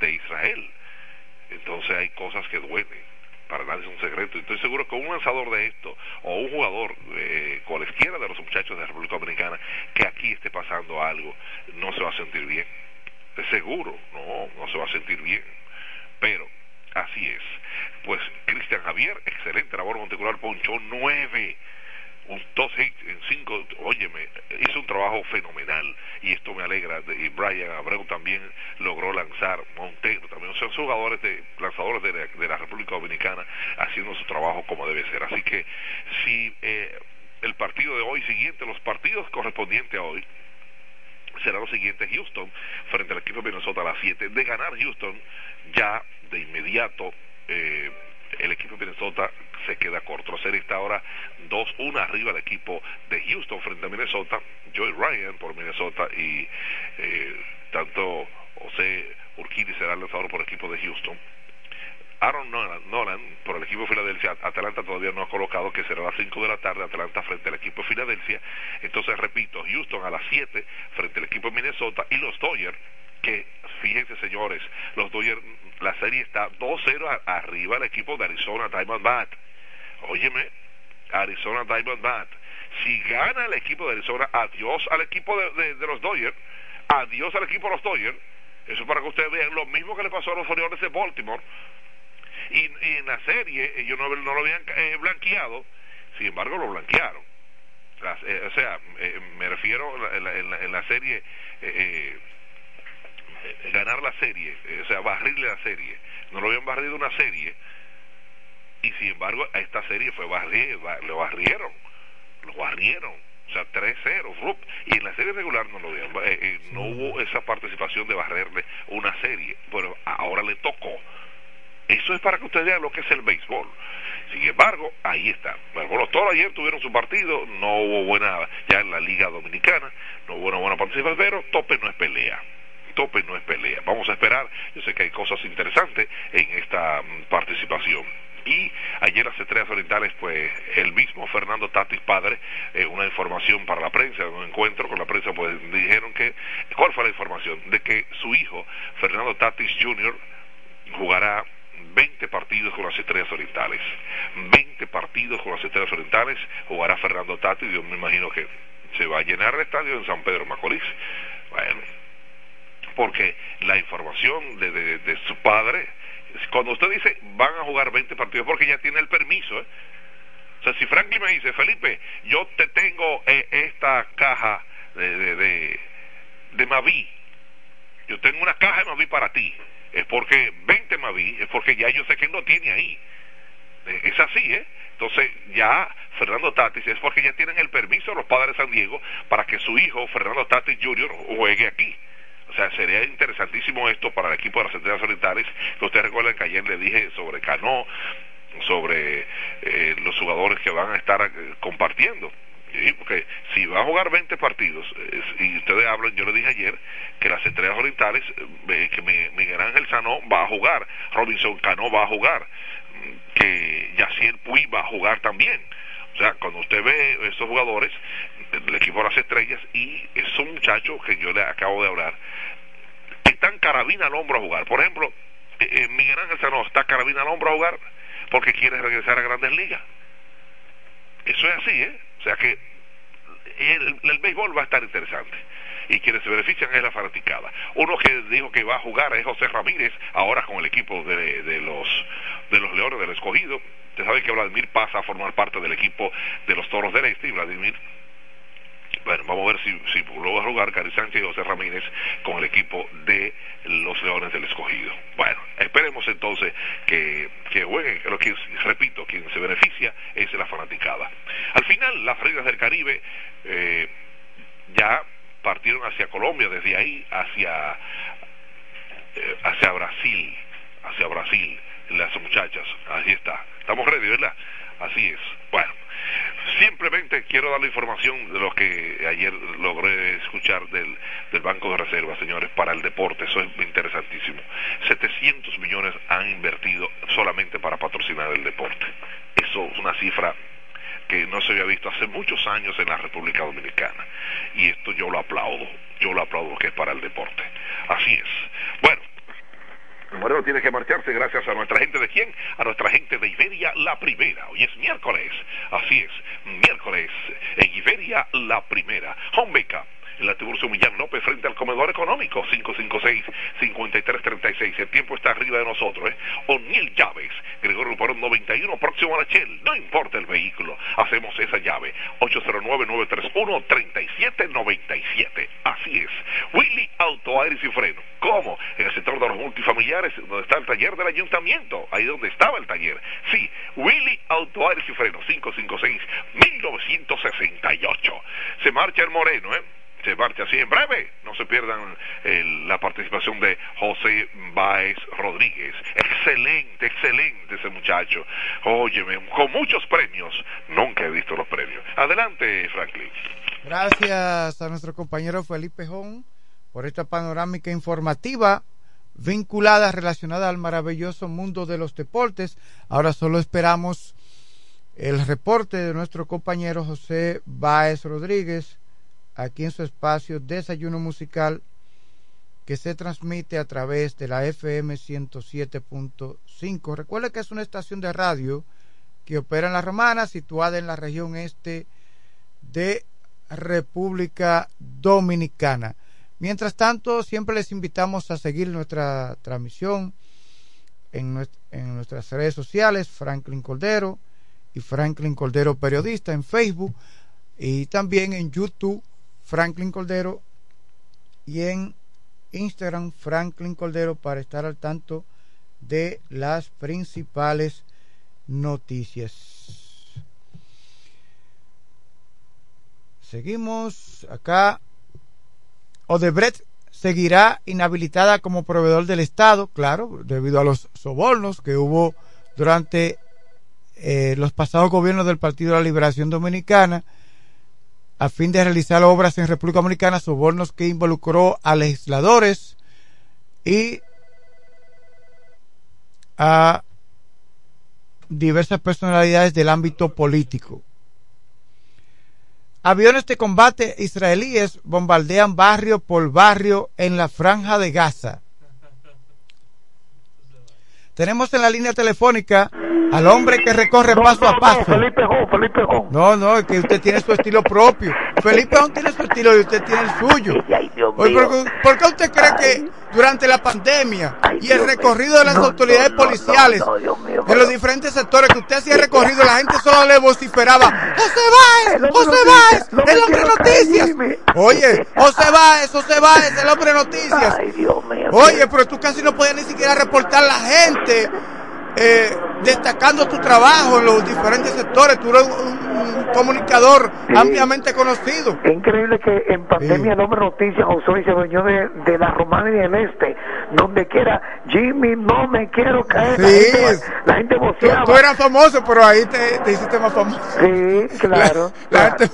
de Israel. Entonces hay cosas que duelen para nadie es un secreto. Estoy seguro que un lanzador de esto, o un jugador, eh, cualquiera de los muchachos de la República Dominicana, que aquí esté pasando algo, no se va a sentir bien. Seguro, no, no se va a sentir bien. Pero, así es. Pues Cristian Javier, excelente labor monticular, ponchó nueve un dos hits en cinco, óyeme, hizo un trabajo fenomenal y esto me alegra. Y Brian Abreu también logró lanzar, Montero también, son jugadores de, lanzadores de la, República Dominicana haciendo su trabajo como debe ser. Así que si eh, el partido de hoy siguiente, los partidos correspondientes a hoy, serán los siguientes Houston frente al equipo de Minnesota a las 7 de ganar Houston ya de inmediato eh, el equipo de Minnesota se queda corto. La serie está ahora 2-1 arriba del equipo de Houston frente a Minnesota. Joey Ryan por Minnesota y eh, tanto José Urquidi será el lanzador por el equipo de Houston. Aaron Nolan, por el equipo de Filadelfia, Atlanta todavía no ha colocado que será a las 5 de la tarde, Atlanta frente al equipo de Filadelfia. Entonces, repito, Houston a las 7 frente al equipo de Minnesota y los Dodgers, que fíjense señores, los Dodgers, la serie está 2-0 arriba el equipo de Arizona Diamondback. Óyeme, Arizona Diamondback. Si gana el equipo de Arizona, adiós al equipo de, los Dodgers, adiós al equipo de los Dodgers. Eso para que ustedes vean lo mismo que le pasó a los Orioles de Baltimore. Y, en la serie ellos no, lo habían eh, blanqueado, sin embargo lo blanquearon. Eh, o sea, eh, me refiero en la, serie, ganar la serie, o sea, barrirle la serie. No lo habían barrido una serie y sin embargo a esta serie fue barrier, lo barrieron, lo barrieron, o sea 3-0, y en la serie regular no lo eh, eh, no hubo esa participación de barrerle una serie, pero ahora le tocó. Eso es para que ustedes vean lo que es el béisbol. Sin embargo, ahí está. Bueno, todos ayer tuvieron su partido, no hubo buena, ya en la Liga Dominicana, no hubo una buena participación, pero tope no es pelea tope no es pelea. Vamos a esperar, yo sé que hay cosas interesantes en esta mm, participación. Y ayer las estrellas orientales, pues el mismo Fernando Tatis padre, eh, una información para la prensa, un encuentro con la prensa, pues dijeron que, ¿cuál fue la información? De que su hijo, Fernando Tatis Jr., jugará 20 partidos con las estrellas orientales. 20 partidos con las estrellas orientales jugará Fernando Tatis, yo me imagino que se va a llenar el estadio en San Pedro Macorís. Bueno, porque la información de su padre cuando usted dice van a jugar 20 partidos, porque ya tiene el permiso. ¿eh? O sea, si Franklin me dice, Felipe, yo te tengo eh, esta caja de, de, de, Mavi, yo tengo una caja de Mavi para ti, es porque 20 Mavi, es porque ya yo sé que lo tiene ahí. Eh, es así, ¿eh? Entonces ya Fernando Tatis es porque ya tienen el permiso de los padres de San Diego para que su hijo, Fernando Tatis Jr., juegue aquí. O sea, sería interesantísimo esto para el equipo de las estrellas orientales, que ustedes recuerdan que ayer le dije sobre Cano, sobre eh, los jugadores que van a estar eh, compartiendo. porque si va a jugar 20 partidos, y ustedes hablan, yo le dije ayer que las estrellas orientales, eh, que Miguel Ángel Sanó va a jugar, Robinson Cano va a jugar, que Yaciel Puy va a jugar también. O sea, cuando usted ve estos jugadores, el equipo de las estrellas, y esos muchachos que yo le acabo de hablar, están carabina al hombro a jugar. Por ejemplo, eh, eh, Miguel Ángel Sanó está carabina al hombro a jugar porque quiere regresar a grandes ligas. Eso es así, ¿eh? O sea que el, el béisbol va a estar interesante y quienes se benefician es la fanaticada. Uno que dijo que va a jugar es José Ramírez, ahora con el equipo de, de los de los Leones del Escogido. Usted sabe que Vladimir pasa a formar parte del equipo de los Toros del Este y Vladimir bueno, vamos a ver si, si va a jugar Cari Sánchez y José Ramírez con el equipo de los Leones del Escogido. Bueno, esperemos entonces que, que jueguen, lo que repito, quien se beneficia es la fanaticada. Al final, las Reinas del Caribe eh, ya partieron hacia Colombia, desde ahí hacia, eh, hacia Brasil, hacia Brasil, las muchachas, así está. Estamos ready, ¿verdad? Así es. Bueno, simplemente quiero dar la información de lo que ayer logré escuchar del, del Banco de Reserva, señores, para el deporte. Eso es interesantísimo. 700 millones han invertido solamente para patrocinar el deporte. Eso es una cifra que no se había visto hace muchos años en la República Dominicana. Y esto yo lo aplaudo, yo lo aplaudo que es para el deporte. Así es. Bueno. Moreno tiene que marcharse gracias a nuestra gente de quién? A nuestra gente de Iberia la primera. Hoy es miércoles. Así es. Miércoles en Iberia la primera. Home en la Tiburcio Millán López frente al comedor económico 556-5336. El tiempo está arriba de nosotros. ¿eh? O'Neill Llaves, Gregorio Ruporón 91, próximo a la Shell. No importa el vehículo, hacemos esa llave. 809-931-3797. Así es. Willy Auto Aires y Freno. ¿Cómo? En el sector de los multifamiliares, donde está el taller del ayuntamiento. Ahí donde estaba el taller. Sí, Willy Auto Aires y Freno 556-1968. Se marcha el moreno, ¿eh? Se marcha así en breve. No se pierdan la participación de José Báez Rodríguez. Excelente, excelente ese muchacho. Óyeme, con muchos premios. Nunca he visto los premios. Adelante, Franklin. Gracias a nuestro compañero Felipe Jón por esta panorámica informativa vinculada, relacionada al maravilloso mundo de los deportes. Ahora solo esperamos el reporte de nuestro compañero José Báez Rodríguez aquí en su espacio Desayuno Musical que se transmite a través de la FM 107.5. Recuerde que es una estación de radio que opera en La Romana, situada en la región este de República Dominicana. Mientras tanto, siempre les invitamos a seguir nuestra transmisión en, en nuestras redes sociales, Franklin Coldero y Franklin Coldero Periodista en Facebook y también en YouTube Franklin Coldero y en Instagram Franklin Coldero para estar al tanto de las principales noticias. Seguimos acá. Odebrecht seguirá inhabilitada como proveedor del Estado, claro, debido a los sobornos que hubo durante eh, los pasados gobiernos del Partido de la Liberación Dominicana a fin de realizar obras en República Dominicana, sobornos que involucró a legisladores y a diversas personalidades del ámbito político. Aviones de combate israelíes bombardean barrio por barrio en la franja de Gaza. Tenemos en la línea telefónica al hombre que recorre paso a paso. Felipe Jón, Felipe Jón. No, no, es que usted tiene su estilo propio. Felipe Jón tiene su estilo y usted tiene el suyo. Ay, Dios Oye, mío. ¿por, qué- por qué usted cree que durante la pandemia y el recorrido de las autoridades policiales en los diferentes sectores que usted hacía el recorrido, la gente solo le vociferaba, José Báez, José Báez, el hombre noticias. Oye, José Báez, José Báez, el hombre noticias. Ay, Dios mío. Oye, pero tú casi no podías ni siquiera reportar la gente. Eh, destacando tu trabajo en los diferentes sectores, tú eres un, un comunicador ampliamente conocido. Es increíble que en pandemia el hombre noticia José se dueñó de, de la romana y del este, donde quiera, Jimmy, no me quiero caer. La Sí. gente, la gente Tú, voceaba. tú eras famoso, pero ahí te, te hiciste más famoso. Sí, claro. (laughs) La- la gente-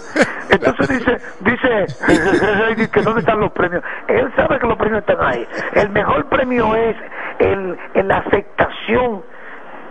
Entonces dice, dice, (laughs) dice que dónde están los premios. Él sabe que los premios están ahí. El mejor premio es el, el la aceptación,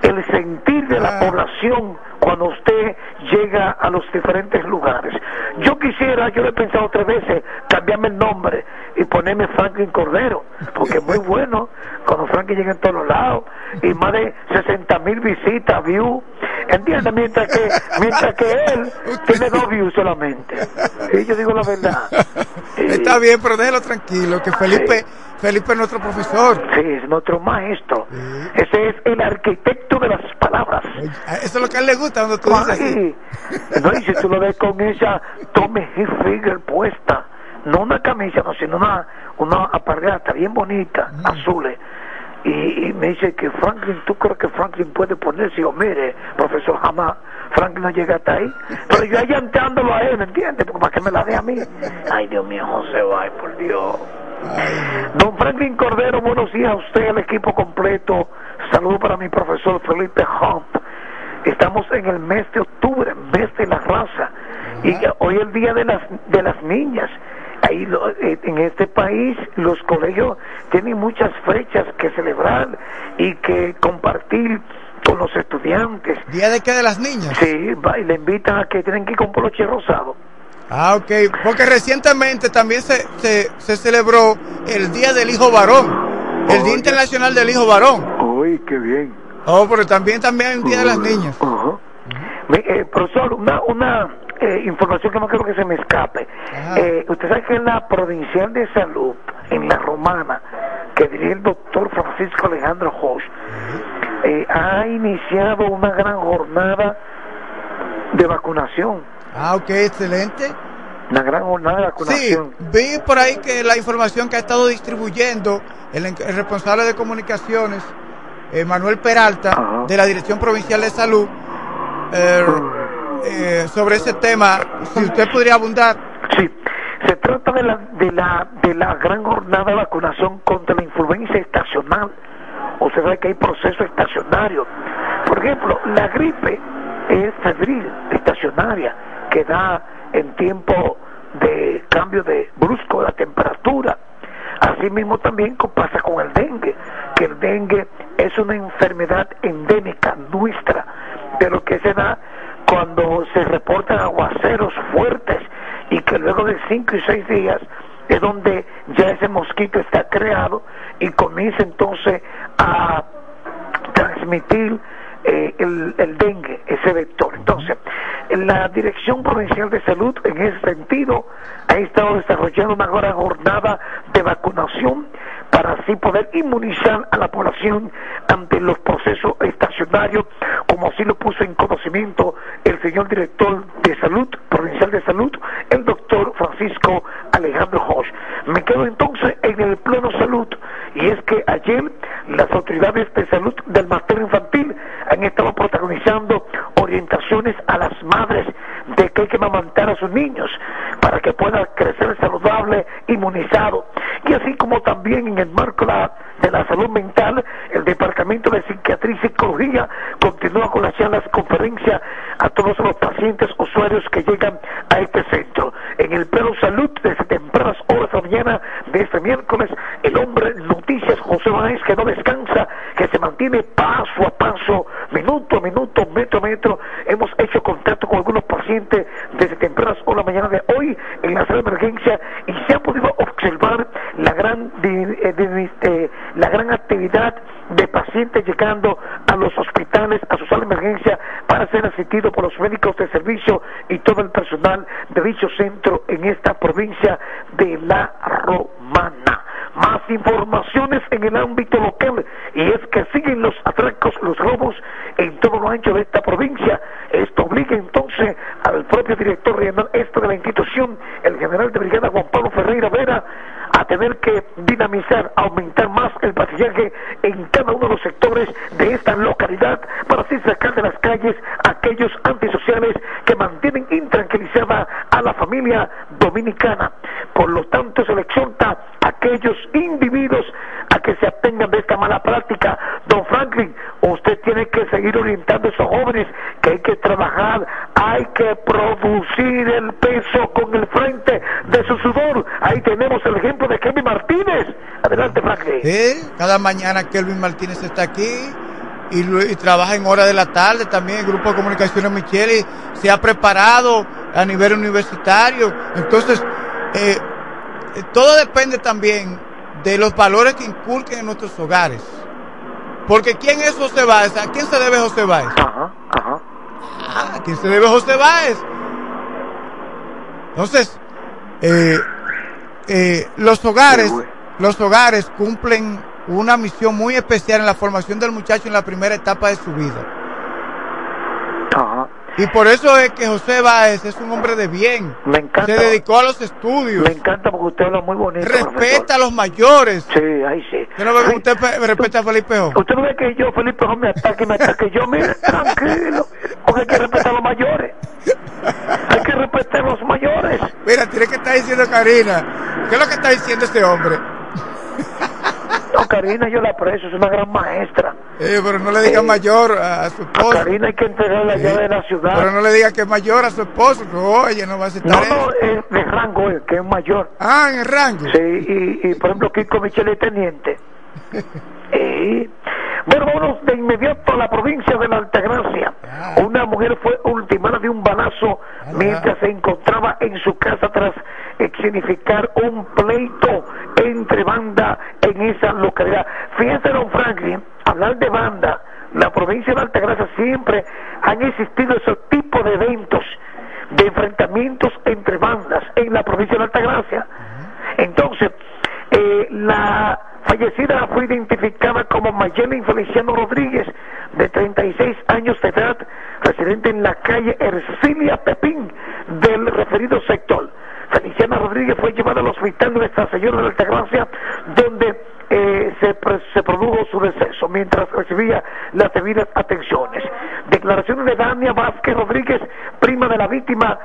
el sentir de la población cuando usted llega a los diferentes lugares. Yo quisiera, yo lo he pensado tres veces, cambiarme el nombre y ponerme Franklin Cordero, porque es muy (laughs) bueno cuando Franklin llega en todos los lados y más de 60 mil visitas, views ¿entiendes? Mientras que, mientras que él (laughs) tiene dos views solamente. Y yo digo la verdad. (laughs) Está bien, pero déjelo tranquilo, que Felipe, Felipe es nuestro profesor. Sí, es nuestro maestro. Ese es el arquitecto de las palabras. Eso es lo que a él le gusta cuando tú dices así. No, y si tú lo ves con esa Tommy Hilfiger puesta, no una camisa, no, sino una, una apargata bien bonita, azules. Y, y me dice que Franklin, ¿tú crees que Franklin puede ponerse? o mire, profesor, jamás Franklin no llega hasta ahí. Pero yo allá enterándolo a él, ¿me entiendes? Porque para que me la dé a mí. Ay, Dios mío, José, ay, por Dios. Don Franklin Cordero, buenos días a usted, el equipo completo. Saludo para mi profesor Felipe Hunt. Estamos en el mes de octubre, mes de la raza. Y hoy es el día de las, de las niñas. Ahí lo- eh, en este país los colegios tienen muchas fechas que celebrar y que compartir con los estudiantes. ¿Día de qué de las niñas? Sí, va, y le invitan a que tienen que ir con poloche rosado. Ah, ok. Porque recientemente también se, se, se celebró el Día del Hijo Varón. El Día Internacional del Hijo Varón. Uy, qué bien. Oh, pero también, también hay un Día de las Niñas. Me- eh, profesor, una, una eh, información que no quiero que se me escape. Eh, usted sabe que en la Provincial de Salud, en la Romana, que dirige el doctor Francisco Alejandro Hosch, eh, ha iniciado una gran jornada de vacunación. Ah, ok, excelente. Una gran jornada de Sí, vacunación. vi por ahí que la información que ha estado distribuyendo el, responsable de comunicaciones, eh, Manuel Peralta, de la Dirección Provincial de Salud, eh, eh, sobre ese tema, si usted podría abundar. Sí, se trata de la, de la, de la gran jornada de vacunación contra la influencia estacional. O sea, que hay proceso estacionario. Por ejemplo, la gripe es febril, estacionaria, que da en tiempo de cambio de brusco la temperatura. Asimismo también pasa con el dengue, que el dengue es una enfermedad endémica nuestra, pero que se da cuando se reportan aguaceros fuertes y que luego de cinco y seis días es donde ya ese mosquito está creado y comienza entonces a transmitir eh, el, el dengue, ese vector. Entonces, la Dirección Provincial de Salud, en ese sentido, ha estado desarrollando una gran jornada de vacunación para así poder inmunizar a la población ante los procesos estacionarios, como así lo puso en conocimiento el señor director de salud, provincial de salud, el doctor Francisco Alejandro Hosch. Me quedo entonces en el plano salud, y es que ayer las autoridades de salud del materno infantil han estado protagonizando orientaciones a las madres de que hay que amamantar a sus niños para que puedan crecer saludable, inmunizado. Y así como también en el marco de la, salud mental, el Departamento de Psiquiatría y Psicología continúa con las charlas, conferencias a todos los pacientes usuarios que llegan a este centro. En el pleno salud, desde tempranas horas de mañana de este miércoles, el hombre noticias José Báez que no descansa, que se mantiene paso a paso, minuto a minuto, metro a metro. Hemos hecho contacto algunos pacientes desde tempranas de la mañana de hoy en la sala de emergencia y se ha podido observar la gran, di- eh, eh, la gran actividad de pacientes llegando a los hospitales, a su sala de emergencia para ser asistidos por los médicos de servicio y todo el personal de dicho centro en esta provincia de La Romana. Más informaciones en el ámbito local y es que siguen los atracos, los robos en todo lo ancho de esta provincia. Esto obliga entonces al propio director regional este de la institución, el general de brigada Juan Pablo Ferreira Vera, a tener que dinamizar, aumentar más el patrullaje en cada uno de los sectores de esta localidad para así sacar de las calles aquellos antisociales que mantienen intranquilizada a la familia dominicana. Por lo tanto, se le exhorta aquellos individuos a que se abstengan de esta mala práctica. Don Franklin, usted tiene que seguir orientando a esos jóvenes que hay que trabajar, hay que producir el peso con el frente de su sudor. Ahí tenemos el ejemplo de Kevin Martínez. Adelante, Franklin. Sí, cada mañana Kelvin Martínez está aquí y, y trabaja en hora de la tarde también. El Grupo de Comunicaciones Micheli se ha preparado a nivel universitario. Entonces, eh, todo depende también de los valores que inculquen en nuestros hogares. Porque ¿quién es José Báez? ¿A quién se debe José Báez? ¿A quién se debe José Báez? Entonces, eh, eh, los hogares, los hogares cumplen una misión muy especial en la formación del muchacho en la primera etapa de su vida. Y por eso es que José Báez es un hombre de bien. Me encanta. Se dedicó a los estudios. Me encanta porque usted habla muy bonito. Respeta profesor. a los mayores. Sí, ahí sí. ¿Usted no ve que usted pe- respeta a Felipe Jo? Usted no ve que yo, Felipe, no me ataque, me ataque yo, mire, (laughs) tranquilo, porque hay que respetar a los mayores. Hay que respetar a los mayores. Mira, tiene que estar diciendo Karina. ¿Qué es lo que está diciendo este hombre? No, Karina, yo la aprecio, es una gran maestra. Eh, pero no le diga mayor a, a su A esposo. Karina hay que entregar la llave de la ciudad. Pero no le diga que es mayor a su esposo. No, ella no va a aceptar No, no, es de rango, es que es mayor. Ah, en el rango. Sí, y, y por ejemplo, Kiko Michele es teniente. (laughs) Y, bueno, vámonos de inmediato a la provincia de la Altagracia. Una mujer fue ultimada de un balazo mientras se encontraba en su casa tras significar un pleito entre banda en esa localidad. Fíjense, don Franklin, hablar de banda, la provincia de Altagracia siempre han existido esos tipos de eventos de enfrentamientos entre bandas en la provincia de Altagracia. Entonces, eh, la fallecida fue identificada como Mayelen Feliciano Rodríguez, de 36 años de edad, residente en la calle Ercilia Pepín del referido sector. Feliciana Rodríguez fue llevada al hospital de Nuestra Señora de la Altagracia, donde eh, se, se produjo su deceso mientras recibía las debidas atenciones. Declaraciones de Dania Vázquez Rodríguez, prima de la víctima,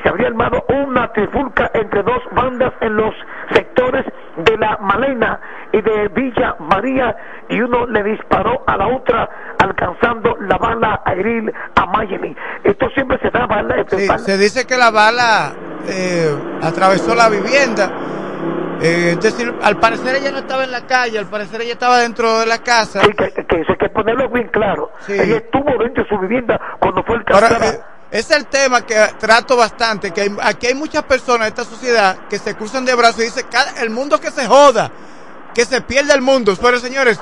se habría armado una trifulca entre dos bandas en los sectores de la Malena y de Villa María y uno le disparó a la otra alcanzando la bala aeril a Mayeli. Esto siempre se da bala, Sí, bala- se dice que la bala eh, atravesó la vivienda. Eh, es decir, al parecer ella no estaba en la calle, al parecer ella estaba dentro de la casa. Sí, que, que eso hay que ponerlo bien claro. Ella estuvo dentro de su vivienda cuando fue Ahora, alcanzada. eh, es el tema que trato bastante, que hay- aquí hay muchas personas en esta sociedad que se cruzan de brazos y dicen, "Cada- el mundo que se joda, que se pierda el mundo. Pero señores,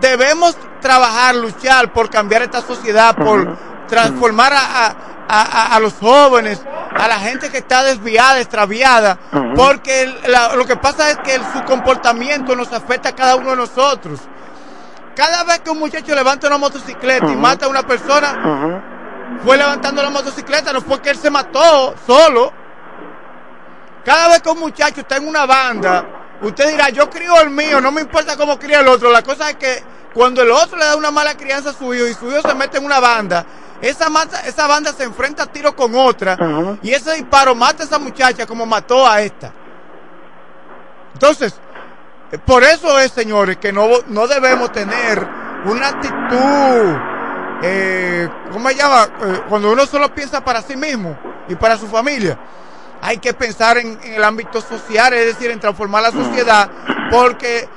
debemos trabajar, luchar por cambiar esta sociedad, por transformar a, a- a- a los jóvenes, a la gente que está desviada, extraviada, porque el- la- lo que pasa es que el- su comportamiento nos afecta a cada uno de nosotros. Cada vez que un muchacho levanta una motocicleta y mata a una persona, fue levantando la motocicleta, no fue que él se mató solo. Cada vez que un muchacho está en una banda, usted dirá, yo crío el mío, no me importa cómo cría el otro. La cosa es que cuando el otro le da una mala crianza a su hijo y su hijo se mete en una banda, esa, mata- esa banda se enfrenta a tiro con otra y ese disparo mata a esa muchacha como mató a esta. Entonces, eh, por eso es, señores, que no, no debemos tener una actitud, eh, ¿cómo se llama? Eh, cuando uno solo piensa para sí mismo y para su familia. Hay que pensar en, en el ámbito social, es decir, en transformar la sociedad, porque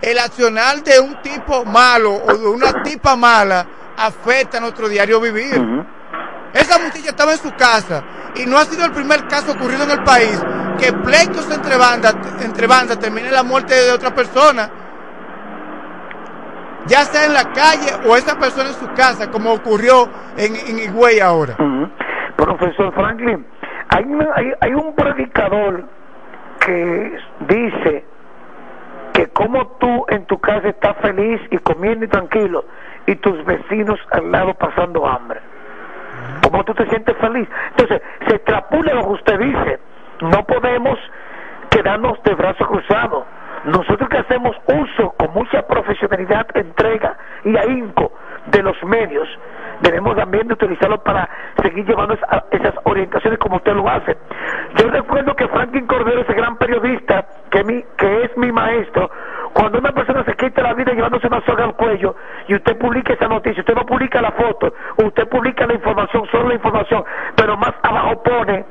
el accionar de un tipo malo o de una tipa mala afecta a nuestro diario vivir. Esa muchacha estaba en su casa y no ha sido el primer caso ocurrido en el país que pleitos entre bandas, entre bandas termine en la muerte de otra persona, ya sea en la calle o esa persona en su casa, como ocurrió en, en Higüey ahora. Profesor Franklin, hay, hay un predicador que dice que como tú en tu casa estás feliz y comiendo y tranquilo y tus vecinos al lado pasando hambre. ¿Cómo tú te sientes feliz? Entonces, se extrapula lo que usted dice. No podemos quedarnos de brazos cruzados. Nosotros que hacemos uso con mucha profesionalidad, entrega y ahínco de los medios, debemos también de utilizarlos para seguir llevando esa- esas orientaciones como usted lo hace. Yo recuerdo que Franklin Cordero, ese gran periodista que, mi, que es mi maestro, cuando una persona se quita la vida llevándose una soga al cuello y usted publica esa noticia, usted no publica la foto, usted publica la información, solo la información, pero más abajo pone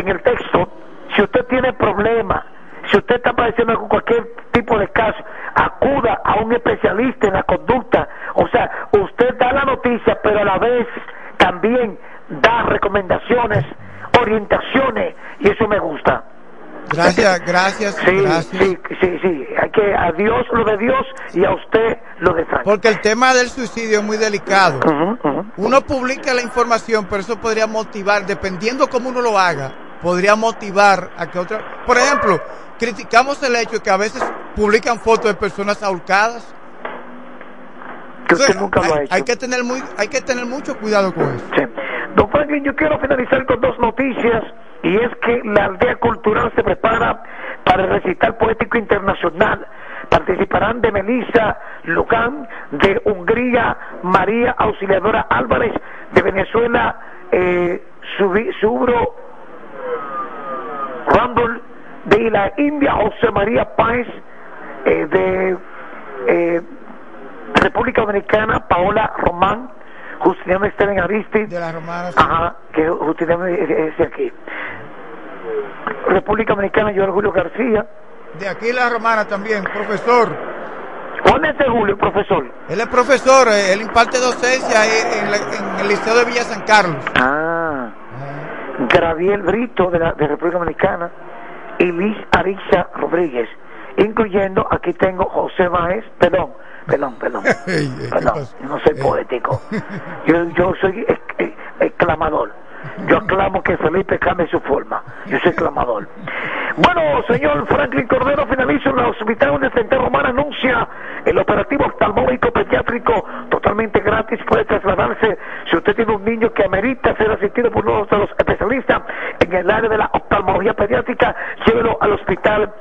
en el texto, si usted tiene problemas, si usted está padeciendo con cualquier tipo de caso, acuda a un especialista en la conducta. O sea, usted da la noticia, pero a la vez también da recomendaciones, orientaciones, y eso me gusta. Gracias, (laughs) gracias, Sí, gracias. sí, sí, sí. Hay que a Dios lo de Dios y a usted lo de Frank. Porque el tema del suicidio es muy delicado. Uno publica la información, pero eso podría motivar, dependiendo cómo uno lo haga, podría motivar a que otra... Por ejemplo, criticamos el hecho de que a veces publican fotos de personas ahorcadas. Que usted nunca lo ha hecho. hay que tener muy, hay que tener mucho cuidado con eso. Sí. Don Franklin, yo quiero finalizar con dos noticias y es que la aldea cultural se prepara para el recital poético internacional. Participarán de Melissa Lugán, de Hungría, María Auxiliadora Álvarez, de Venezuela, eh, Subi- Subro Randall, de la India, José María Páez, eh, de eh, República Dominicana, Paola Román, Justiniano Esteban Aristi. De la romana. Ajá, que Justiniano es, de aquí. República Dominicana, yo Julio García. De aquí la romana también, profesor. ¿Cuál es ese Julio, profesor? Él es profesor, eh, él imparte docencia en, la- en el Liceo de Villa San Carlos. Ah, Graviel Brito de la de República Dominicana y Liz Ariza Rodríguez, incluyendo, aquí tengo José Báez, perdón, perdón, perdón, (laughs) perdón, yo no soy poético, (laughs) yo, yo soy ex- ex- exclamador, yo aclamo que Felipe cambie su forma, yo soy exclamador. Bueno, señor Franklin Cordero, finalizo en el hospital de Central Romana, anuncia el operativo oftalmológico pediátrico totalmente gratis, puede trasladarse si usted tiene un niño que amerita ser asistido por uno de los especialistas en el área de la oftalmología pediátrica, llévelo al hospital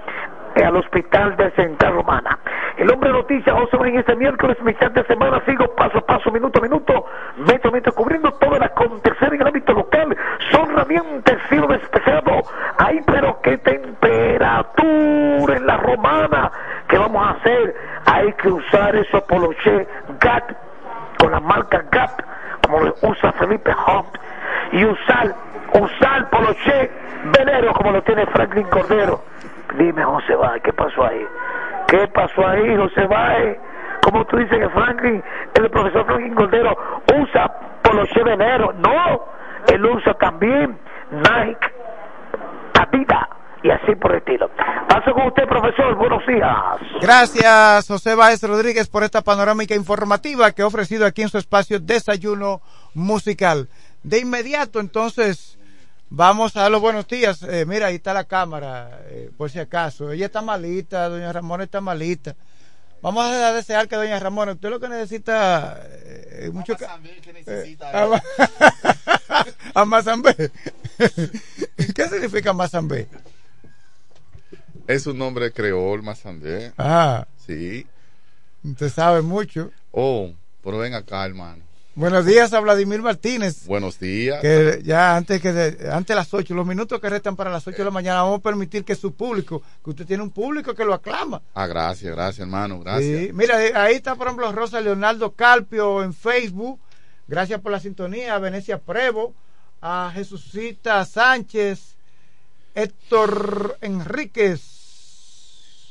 eh, al hospital de Central Romana. El hombre de noticias, José Marín, este miércoles, mitad de semana, sigo paso a paso, minuto a minuto, metro a metro, cubriendo todo el acontecer en el ámbito local. Son radiantes, cielo despejado. Ay, pero qué temperatura en la romana. ¿Qué vamos a hacer? Hay que usar esos poloché Gap, con la marca Gap, como lo usa Felipe Hunt, y usar, usar poloché velero, como lo tiene Franklin Cordero. Dime, José Báez, ¿qué pasó ahí? ¿Qué pasó ahí, José Báez? Como tú dices que Franklin, el profesor Franklin Cordero usa poloché velero. No, él usa también Nike, Adidas y así por el estilo. Paso con usted, profesor. Buenos días. Gracias, José Báez Rodríguez, por esta panorámica informativa que ha ofrecido aquí en su espacio Desayuno Musical. De inmediato, entonces, vamos a dar los buenos días. Eh, mira, ahí está la cámara, eh, por si acaso. Ella está malita, doña Ramona está malita. Vamos a desear que doña Ramona, usted lo que necesita eh, mucho ca- eh, (laughs) (laughs) ama- Amazambé. ¿Qué significa Amazambé? Es un nombre creol, Mazambé. Ah, Sí. usted sabe mucho. Oh, pero ven acá, hermano. Buenos días a Vladimir Martínez. Buenos días. Que ya antes que de- antes de las 8, los minutos que restan para las 8 de la mañana, vamos a permitir que su público, que usted tiene un público que lo aclama. Ah, gracias, gracias, hermano. Gracias. Sí, Mira, ahí está, por ejemplo, Rosa Leonardo Calpio en Facebook. Gracias por la sintonía. A Venecia Prevo, a Jesucita Sánchez, Héctor Enríquez,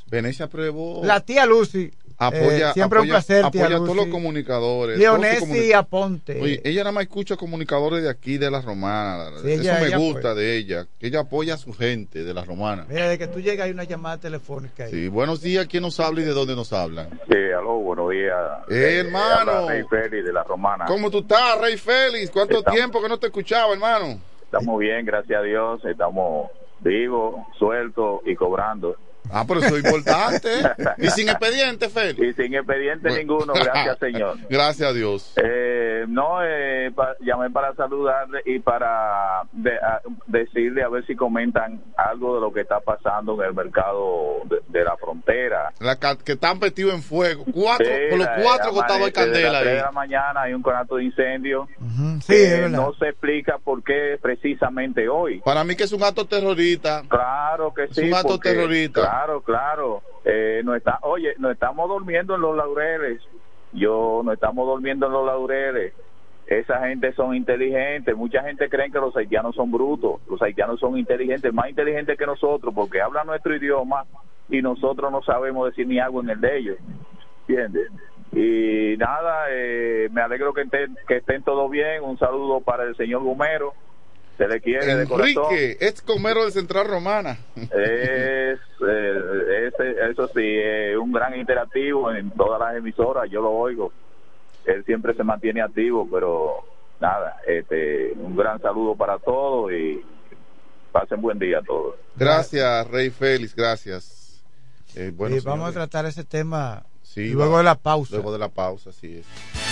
Venecia Prevo. la tía Lucy. Apoya, Eh, siempre apoya, un placer, tía apoya a todos los comunicadores. Leonesi comuni- Aponte. Oye, ella nada más escucha comunicadores de aquí, de la romana. Sí, Eso ella- me ella gusta apoya. de ella. Que ella apoya a su gente de la romana. Mira, de que tú llegas hay una llamada telefónica ahí. Sí, buenos días. ¿Quién nos habla y de dónde nos hablan? Sí, aló, buenos días. Eh, hermano. habla Rey Félix de la Romana. ¿Cómo tú estás, Rey Félix? ¿Cuánto Estamos- tiempo que no te escuchaba, hermano? Estamos bien, gracias a Dios. Estamos vivos, sueltos y cobrando. Ah, pero eso es importante. (laughs) y sin expediente, Félix. Y sin expediente ninguno, gracias, (laughs) señor. Gracias a Dios. Eh, no, eh, pa- llamé para saludarle y para de- a- decirle a ver si comentan algo de lo que está pasando en el mercado de, de la frontera. La que están metidos en fuego. Cuatro, Sí, por los cuatro la- costados de las candela de la mañana hay un conato de incendio. Sí, que es verdad. no se explica por qué precisamente hoy. Para mí que es un acto terrorista. Claro que Es sí. un acto porque- terrorista. Claro, claro. Eh, no está, oye, no estamos durmiendo en los laureles. Yo no estamos durmiendo en los laureles. Esa gente son inteligentes. Mucha gente cree que los haitianos son brutos. Los haitianos son inteligentes, más inteligentes que nosotros, porque hablan nuestro idioma y nosotros no sabemos decir ni algo en el de ellos. ¿Entiendes? Y nada, eh, me alegro que estén, que estén todos bien. Un saludo para el señor Gumero. Se le quiere de corazón. Enrique, es comero de Central Romana. Es, eh, eso sí, es un gran interactivo en todas las emisoras, yo lo oigo. Él siempre se mantiene activo, pero nada, este, un gran saludo para todos y pasen buen día a todos. Gracias, Rey Félix, gracias. Eh, bueno, y vamos a tratar ese tema Sí, luego va- de la pausa. Luego de la pausa, así es.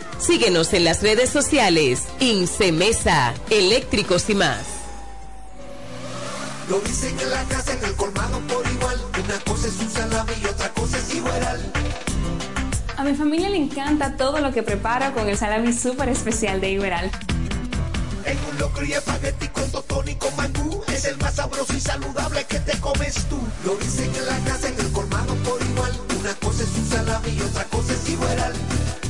Síguenos en las redes sociales. Incemesa, eléctricos y más. Lo dicen en la casa, en el colmado por igual. Una cosa es un salami y otra cosa es igual. A mi familia le encanta todo lo que preparo con el salami súper especial de Iberal. En un locro y espagueti con totón y con mangú. Es el más sabroso y saludable que te comes tú. Lo dicen en la casa, en el colmado por igual. Una cosa es un salami y otra cosa es igual.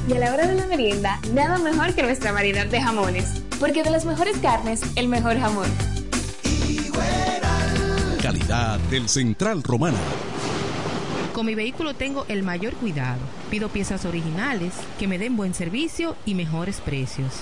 Y a la hora de la merienda, nada mejor que nuestra variedad de jamones. Porque de las mejores carnes, el mejor jamón. Calidad del Central Romana. Con mi vehículo tengo el mayor cuidado Pido piezas originales, que me den buen servicio y mejores precios.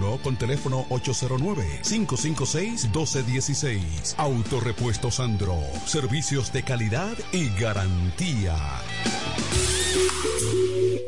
con teléfono 809-556-1216. Autorepuesto Sandro. Servicios de calidad y garantía.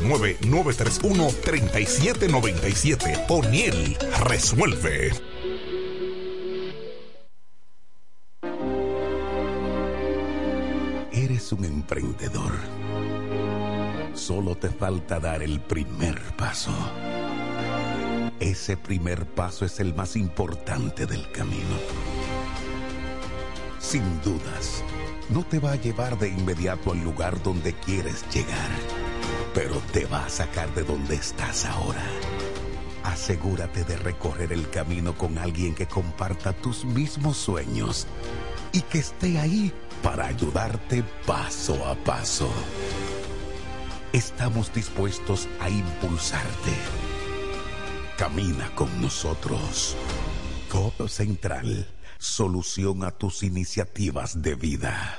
809-931-3797. O'Neill resuelve. Eres un emprendedor. Solo te falta dar el primer paso. Ese primer paso es el más importante del camino. Sin dudas, no te va a llevar de inmediato al lugar donde quieres llegar, pero te va a sacar de donde estás ahora. Asegúrate de recorrer el camino con alguien que comparta tus mismos sueños y que esté ahí para ayudarte paso a paso. Estamos dispuestos a impulsarte. Camina con nosotros. Codo Central, solución a tus iniciativas de vida.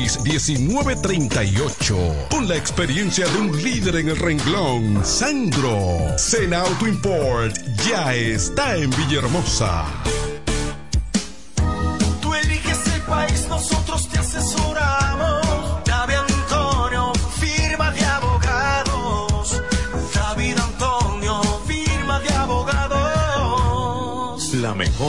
809-866-1938. Con la experiencia de un líder en el renglón, Sandro. Sena Auto Import ya está en Villahermosa.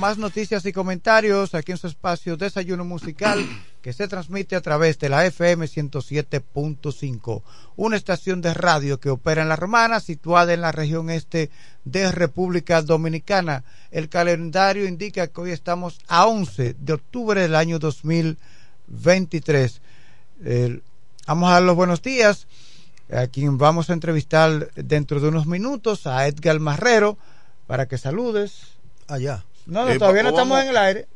Más noticias y comentarios aquí en su espacio Desayuno Musical que se transmite a través de la FM 107.5, una estación de radio que opera en La Romana, situada en la región este de República Dominicana. El calendario indica que hoy estamos a 11 de octubre del año 2023. El- vamos a dar los buenos días a quien vamos a entrevistar dentro de unos minutos, a Edgar Marrero, para que saludes. Allá. No, no, Eh, todavía no vamos- estamos en el aire.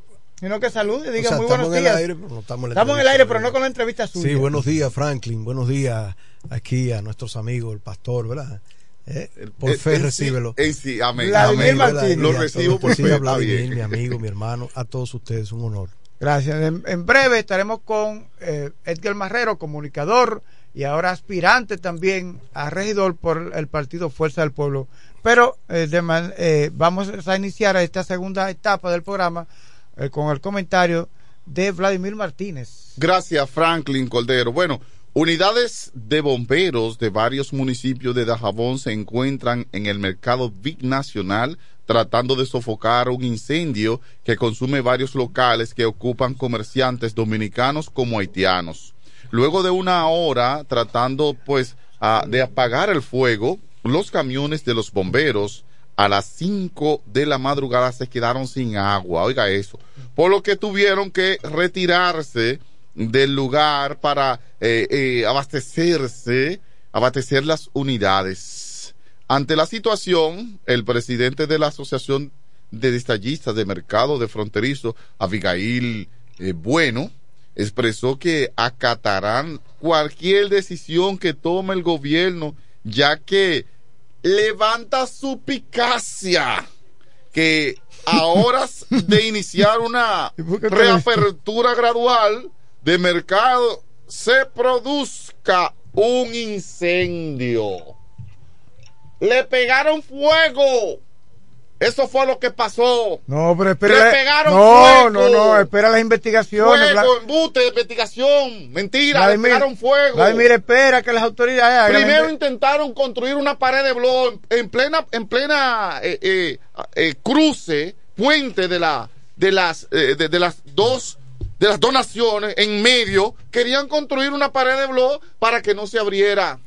Sino que salude y diga O sea, muy buenos estamos en el días. aire, pero no estamos en la Estamos en el aire, pero no con la entrevista suya. Sí, buenos días, Franklin. Buenos días aquí a nuestros amigos, el pastor, ¿verdad? Eh, por en- fe, recíbelo. en sí, amén. Vladimir Amén. Y Lo recibo por fe, Vladimir, bien. mi amigo, mi hermano, a todos ustedes, un honor. Gracias. En, en breve estaremos con eh, Edgar Marrero, comunicador y ahora aspirante también a regidor por el partido Fuerza del Pueblo. Pero eh, eh, vamos a iniciar esta segunda etapa del programa eh, con el comentario de Vladimir Martínez. Gracias, Franklin Cordero. Bueno, unidades de bomberos de varios municipios de Dajabón se encuentran en el mercado binacional tratando de sofocar un incendio que consume varios locales que ocupan comerciantes dominicanos como haitianos. Luego de una hora tratando pues de apagar el fuego, los camiones de los bomberos a las 5 de la madrugada se quedaron sin agua, oiga eso, por lo que tuvieron que retirarse del lugar para eh, eh, abastecerse, abastecer las unidades. Ante la situación, el presidente de la Asociación de Destallistas de Mercado de Fronterizo, Abigail eh, Bueno, expresó que acatarán cualquier decisión que tome el gobierno, ya que levanta su picacia que a horas (laughs) de iniciar una reapertura gradual de mercado se produzca un incendio. Le pegaron fuego Eso fue lo que pasó. No, pero espera. Le pegaron no, fuego. no, no, espera las investigaciones. Fuego, embute, investigación. Mentira, le Vladimir, pegaron fuego. Vladimir, espera que las autoridades hagan Primero intentaron construir una pared de blog en plena, en plena eh, eh, eh, cruce, puente de la, de las, eh, de, de las dos, de las dos naciones en medio. Querían construir una pared de blog para que no se abriera,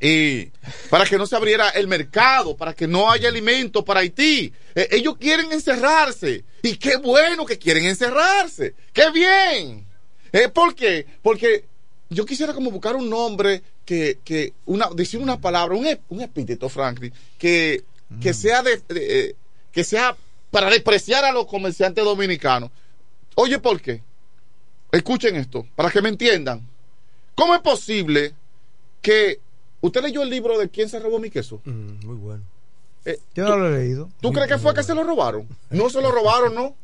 eh, para que no se abriera el mercado, para que no haya alimento para Haití. Eh, ellos quieren encerrarse y qué bueno que quieren encerrarse. Qué bien. Eh, ¿Por qué? Porque yo quisiera como buscar un nombre que, que una, decir una palabra, un, un epíteto, Franklin, que, que sea de, de- eh, que sea para despreciar a los comerciantes dominicanos. Oye, ¿por qué? Escuchen esto, para que me entiendan. ¿Cómo es posible que usted leyó el libro de quién se robó mi queso? muy bueno. Eh, Yo no lo he leído. ¿Tú crees que fue que se lo robaron? No se lo robaron, ¿no?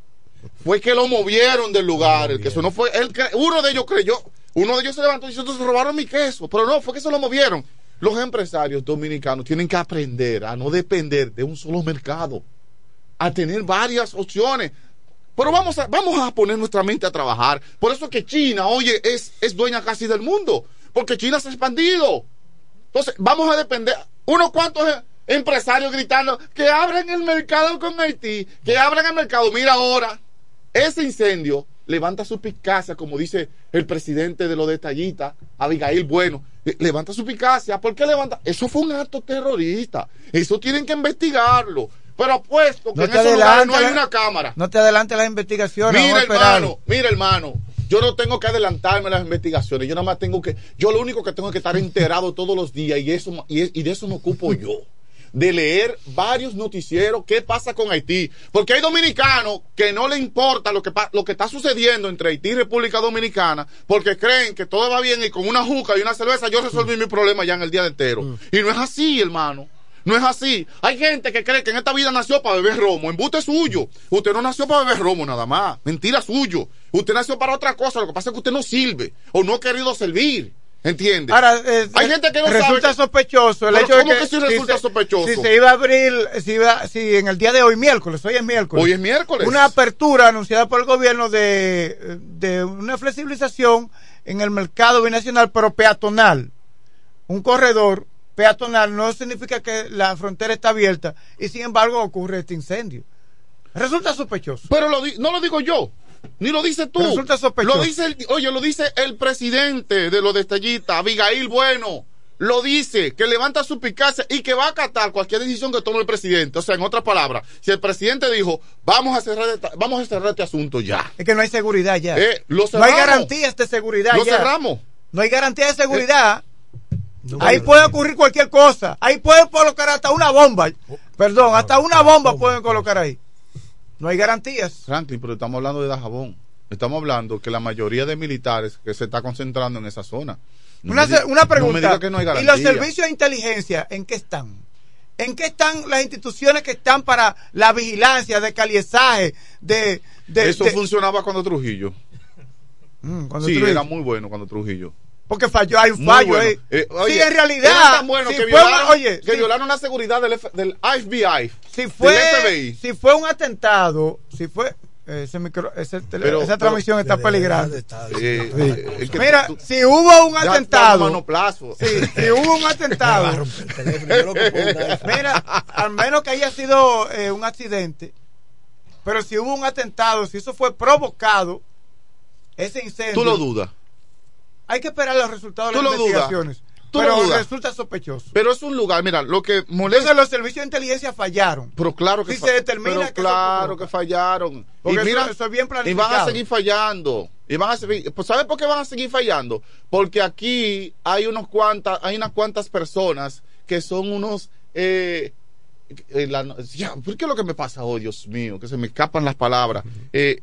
Fue que lo movieron del lugar. El queso no fue. Él, uno de ellos creyó. Uno de ellos se levantó y dijo: "Entonces robaron mi queso. Pero no, fue que se lo movieron. Los empresarios dominicanos tienen que aprender a no depender de un solo mercado, a tener varias opciones. Pero vamos a, vamos a poner nuestra mente a trabajar. Por eso que China, oye, es, es dueña casi del mundo. Porque China se ha expandido. Entonces, vamos a depender. Unos cuantos empresarios gritando que abran el mercado con Haití, que abran el mercado. Mira ahora, ese incendio levanta su picacia, como dice el presidente de los detallistas, Abigail Bueno. Levanta su picacia. ¿Por qué levanta? Eso fue un acto terrorista. Eso tienen que investigarlo. Pero apuesto que No en esos lugares no hay la- una cámara. No te adelantes las investigaciones. Mira, hermano, mira, hermano. Yo no tengo que adelantarme a las investigaciones. Yo nada más tengo que. Yo lo único que tengo es que estar enterado todos los días y, eso, y, y de eso me ocupo yo. De leer varios noticieros. ¿Qué pasa con Haití? Porque hay dominicanos que no le importa lo que, lo que está sucediendo entre Haití y República Dominicana porque creen que todo va bien y con una juca y una cerveza yo resolví mi problema ya en el día entero. Y no es así, hermano. No es así. Hay gente que cree que en esta vida nació para beber romo. Embute suyo. Usted no nació para beber romo nada más. Mentira suyo. Usted nació para otra cosa. Lo que pasa es que usted no sirve o no ha querido servir. ¿Entiende? Ahora, eh, Hay gente que no resulta sabe. sospechoso el Pero hecho de ¿cómo que, que sí resulta si se- sospechoso? Si se iba a abrir, si, iba, si en el día de hoy, miércoles, hoy es miércoles. Hoy es miércoles. Una apertura anunciada por el gobierno de, de una flexibilización en el mercado binacional, pero peatonal. Un corredor peatonal no significa que la frontera está abierta y sin embargo ocurre este incendio. Resulta sospechoso. Pero lo no lo digo yo. Ni lo dices tú. Resulta sospechoso. Lo dice el, oye, lo dice el presidente de los detallistas, Abigail Bueno. Lo dice, que levanta su picacia y que va a acatar cualquier decisión que tome el presidente. O sea, en otras palabras, si el presidente dijo, vamos a cerrar, esta- vamos a cerrar este asunto ya. Es que no hay seguridad ya. Eh, lo no hay garantías de seguridad Lo ya. cerramos. No hay garantía de seguridad. Ahí puede ocurrir cualquier cosa. Ahí pueden colocar hasta una bomba. Perdón, hasta una bomba pueden colocar ahí. No hay garantías. Franklin, pero estamos hablando de Dajabón. Estamos hablando que la mayoría de militares que se está concentrando en esa zona. No Una, diga- una pregunta. diga que no hay ¿Y los servicios de inteligencia en qué están? ¿En qué están las instituciones que están para la vigilancia, de caliezaje, de... de Eso de- funcionaba cuando Trujillo. Mm, cuando sí, Trujillo- era muy bueno cuando Trujillo. Porque falló, hay un fallo bueno. ahí. Eh, sí, en realidad. era tan bueno si que, fue violaron, un- oye, que si- violaron la seguridad del, F- del FBI. si fue, del FBI. si fue un atentado, si fue ese micro, ese tele- Pero- esa pero- transmisión está peligrando. Eh, eh, es que Mira, tú- si hubo un atentado, sí, si hubo un (laughs) atentado, (laughs) mira, al menos que haya sido eh, un accidente, pero si hubo un atentado, si eso fue provocado, ese incendio, Tú lo dudas. Hay que esperar los resultados de las lo investigaciones. Tú pero resulta sospechoso. Pero es un lugar, mira, lo que molesta. Entonces los servicios de inteligencia fallaron. Pero claro que Si se determina pero que claro que fallaron. Porque y mira, eso es bien y van a seguir fallando. Y van a seguir, pues ¿sabes por qué van a seguir fallando? Porque aquí hay unos cuantas, hay unas cuantas personas que son unos eh, eh, la- ya, ¿por qué es lo que me pasa hoy, Dios mío? Que se me escapan las palabras. Eh,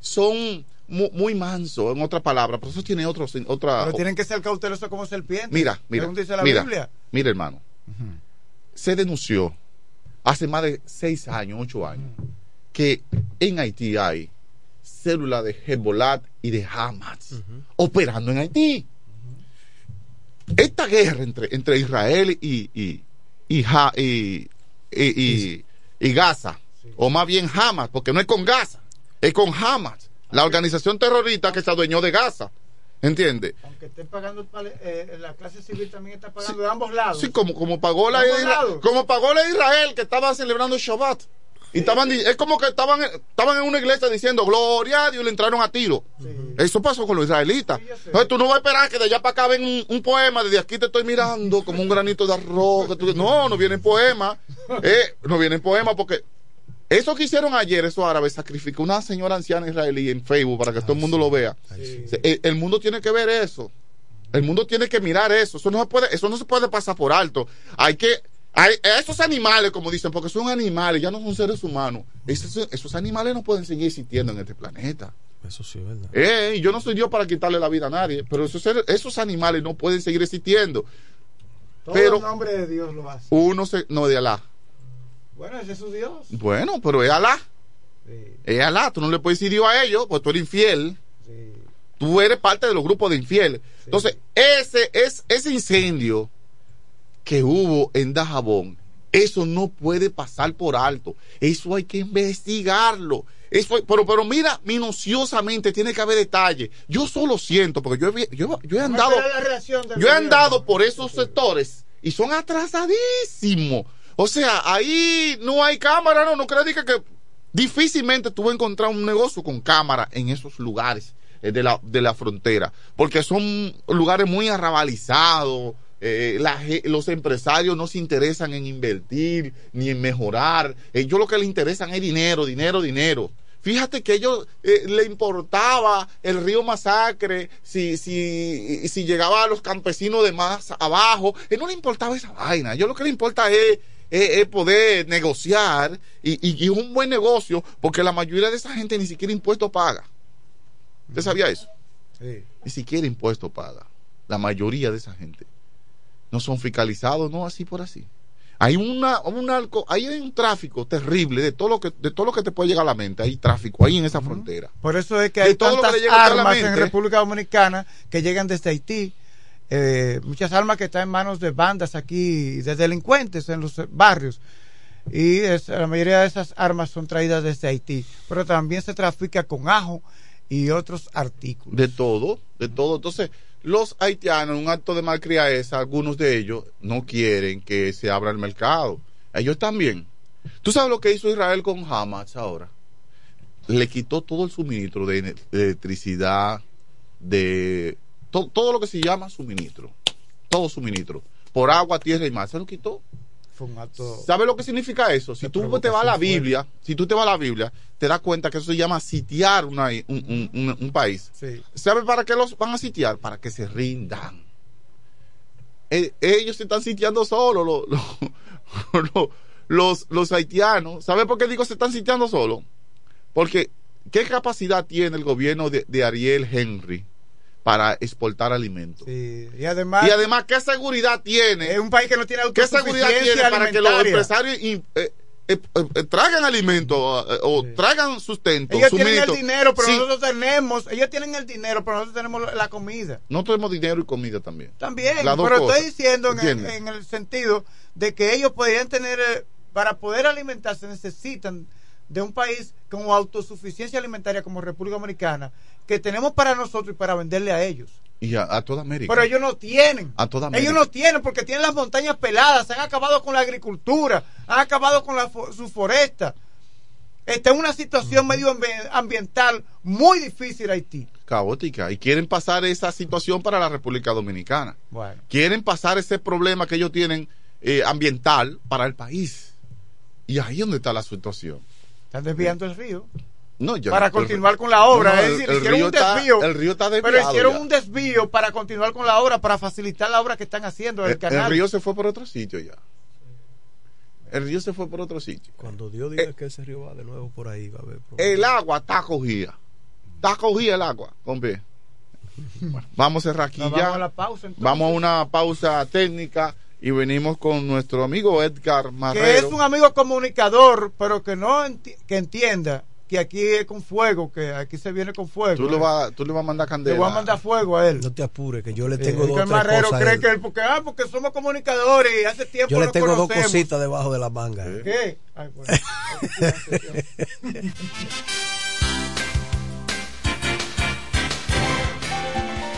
son mu- muy mansos, en otras palabras, pero eso tiene otros, otra. Pero tienen que ser cautelosos como serpientes. Mira, mira, dice la mira, Biblia. mira, hermano. Se denunció hace más de seis años, ocho años, que en Haití hay células de Hezbollah y de Hamas operando en Haití. Esta guerra entre, entre Israel y, y, y, Ja- y- y- y- y Gaza, o más bien Hamas, porque no es con Gaza, es con Hamas, la organización terrorista que se adueñó de Gaza. ¿Entiende? Aunque esté pagando, eh, la clase civil también está pagando de ambos lados. Sí, como, como, pagó la como pagó la Israel que estaba celebrando Shabbat. Y estaban, es como que estaban, estaban en una iglesia diciendo gloria a Dios y le entraron a tiro. Eso pasó con los israelitas. Entonces tú no vas a esperar que de allá para acá ven un, poema, desde aquí te estoy mirando como un granito de arroz. no, no vienen poemas. (laughs) Eh, no vienen poemas porque eso que hicieron ayer, esos árabes, sacrificó una señora anciana israelí en Facebook para que todo el mundo lo vea. El, mundo tiene que ver eso. El mundo tiene que mirar eso. Eso no se puede, eso no se puede pasar por alto. Hay que, hay, esos animales, como dicen, porque son animales, ya no son seres humanos. Esos, esos animales no pueden seguir existiendo en este planeta. Eso sí, ¿verdad? Eh, yo no soy Dios para quitarle la vida a nadie, pero esos, esos animales no pueden seguir existiendo. Todo pero, el nombre de Dios lo hace. Uno se, no de Alá. Bueno, ese es su Dios. Bueno, pero es Alá. Es Alá. Tú no le puedes decir Dios a ellos, pues tú eres infiel. Tú eres parte de los grupos de infieles. Entonces, ese, es, ese incendio que hubo en Dajabón, eso no puede pasar por alto. Eso hay que investigarlo. Eso, pero, pero mira, minuciosamente tiene que haber detalle. Yo solo siento, porque yo he, yo, yo he andado, yo he andado por esos sectores y son atrasadísimos. O sea, ahí no hay cámara, no, no creo que, difícilmente tú vas a encontrar un negocio con cámara en esos lugares eh, de, la, de la frontera, porque son lugares muy arrabalizados. Eh, los empresarios no se interesan en invertir ni en mejorar. Ellos lo que les interesan es dinero, dinero, dinero. Fíjate que ellos eh, le importaba el río Masacre, si, si, si llegaba a los campesinos de más abajo, y no le importaba esa vaina. Yo lo que le importa es es, poder negociar y, y, un buen negocio, porque la mayoría de esa gente ni siquiera impuesto paga. ¿Usted sabía eso? Ni siquiera impuesto paga. La mayoría de esa gente. No son fiscalizados, no así por así. Hay una, un alco, hay un tráfico terrible de todo lo que de todo lo que te puede llegar a la mente. Hay tráfico ahí en esa frontera. Por eso es que hay tantas armas en República Dominicana que llegan desde Haití eh, muchas armas que están en manos de bandas aquí, de delincuentes en los barrios. Y la mayoría de esas armas son traídas desde Haití. Pero también se trafica con ajo y otros artículos. De todo, de todo. Entonces, los haitianos, un acto de malcriadeza, algunos de ellos no quieren que se abra el mercado. Ellos también. ¿Tú sabes lo que hizo Israel con Hamas ahora? Le quitó todo el suministro de electricidad, de todo lo que se llama suministro, todo suministro, por agua, tierra y mar, se lo quitó. Fue un acto ¿Sabe lo que significa eso? Si tú te vas a la Biblia, si tú te vas a la Biblia, te das cuenta que eso se llama sitiar un, un, país. Sí. ¿Sabe para qué los van a sitiar? Para que se rindan. Eh, ellos se están sitiando solos, (laughs) los, los, haitianos. ¿Sabe por qué digo se están sitiando solos? Porque, ¿qué capacidad tiene el gobierno de, de Ariel Henry para exportar alimentos. Y además, y además, ¿qué seguridad tiene? Es un país que no tiene ¿Qué seguridad tiene para que los empresarios eh, eh, eh, traigan alimentos o traigan sustento? Ellos tienen el dinero, pero nosotros tenemos, ellos tienen el dinero, pero nosotros tenemos la comida. No tenemos dinero y comida también. También, pero estoy diciendo en en el, sentido de que ellos podrían tener, para poder alimentarse necesitan de un país con autosuficiencia alimentaria como República Dominicana, que tenemos para nosotros y para venderle a ellos. Y a, toda América. Pero ellos no tienen. A toda América. Ellos no tienen porque tienen las montañas peladas, han acabado con la agricultura, han acabado con la, su foresta. Está en una situación medioambiental muy difícil Haití. Caótica. Y quieren pasar esa situación para la República Dominicana. Bueno. Quieren pasar ese problema que ellos tienen eh, ambiental para el país. Y ahí es donde está la situación. Están desviando el río. No, ya, para continuar con la obra. es decir, el, hicieron un desvío. el río está Pero hicieron un desvío para continuar con la obra, para facilitar la obra que están haciendo el, canal. El río se fue por otro sitio ya. El río se fue por otro sitio. Cuando Dios diga eh, que ese río va de nuevo por ahí, va a haber El agua está cogida. Está cogida el agua, hombre. (laughs) vamos a cerrar aquí ya. Vamos a, la pausa, vamos a una pausa técnica y venimos con nuestro amigo Edgar Marrero. Que es un amigo comunicador, pero que no que entienda que aquí es con fuego, que aquí se viene con fuego. Tú, le vas, tú le vas a mandar candela. Le voy a mandar fuego a él. No te apures, que yo le Eh, tengo es dos marrero cosas. a cree él. que él, porque, ah, porque somos comunicadores y hace tiempo Yo le tengo dos conocemos. cositas debajo de la manga. ¿Qué? Ay, bueno. (laughs)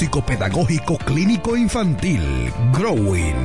Psicopedagógico Clínico Infantil, Growing.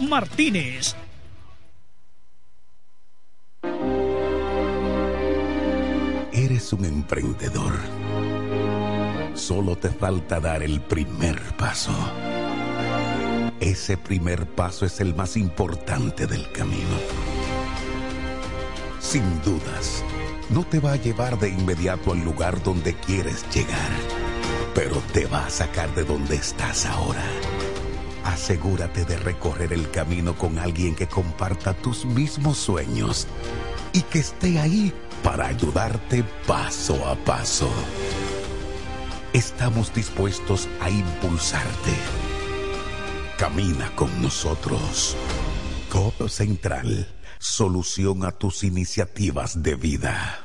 Martínez. Eres un emprendedor. Solo te falta dar el primer paso. Ese primer paso es el más importante del camino. Sin dudas, no te va a llevar de inmediato al lugar donde quieres llegar, pero te va a sacar de donde estás ahora. Asegúrate de recorrer el camino con alguien que comparta tus mismos sueños y que esté ahí para ayudarte paso a paso. Estamos dispuestos a impulsarte. Camina con nosotros. Codo Central, solución a tus iniciativas de vida.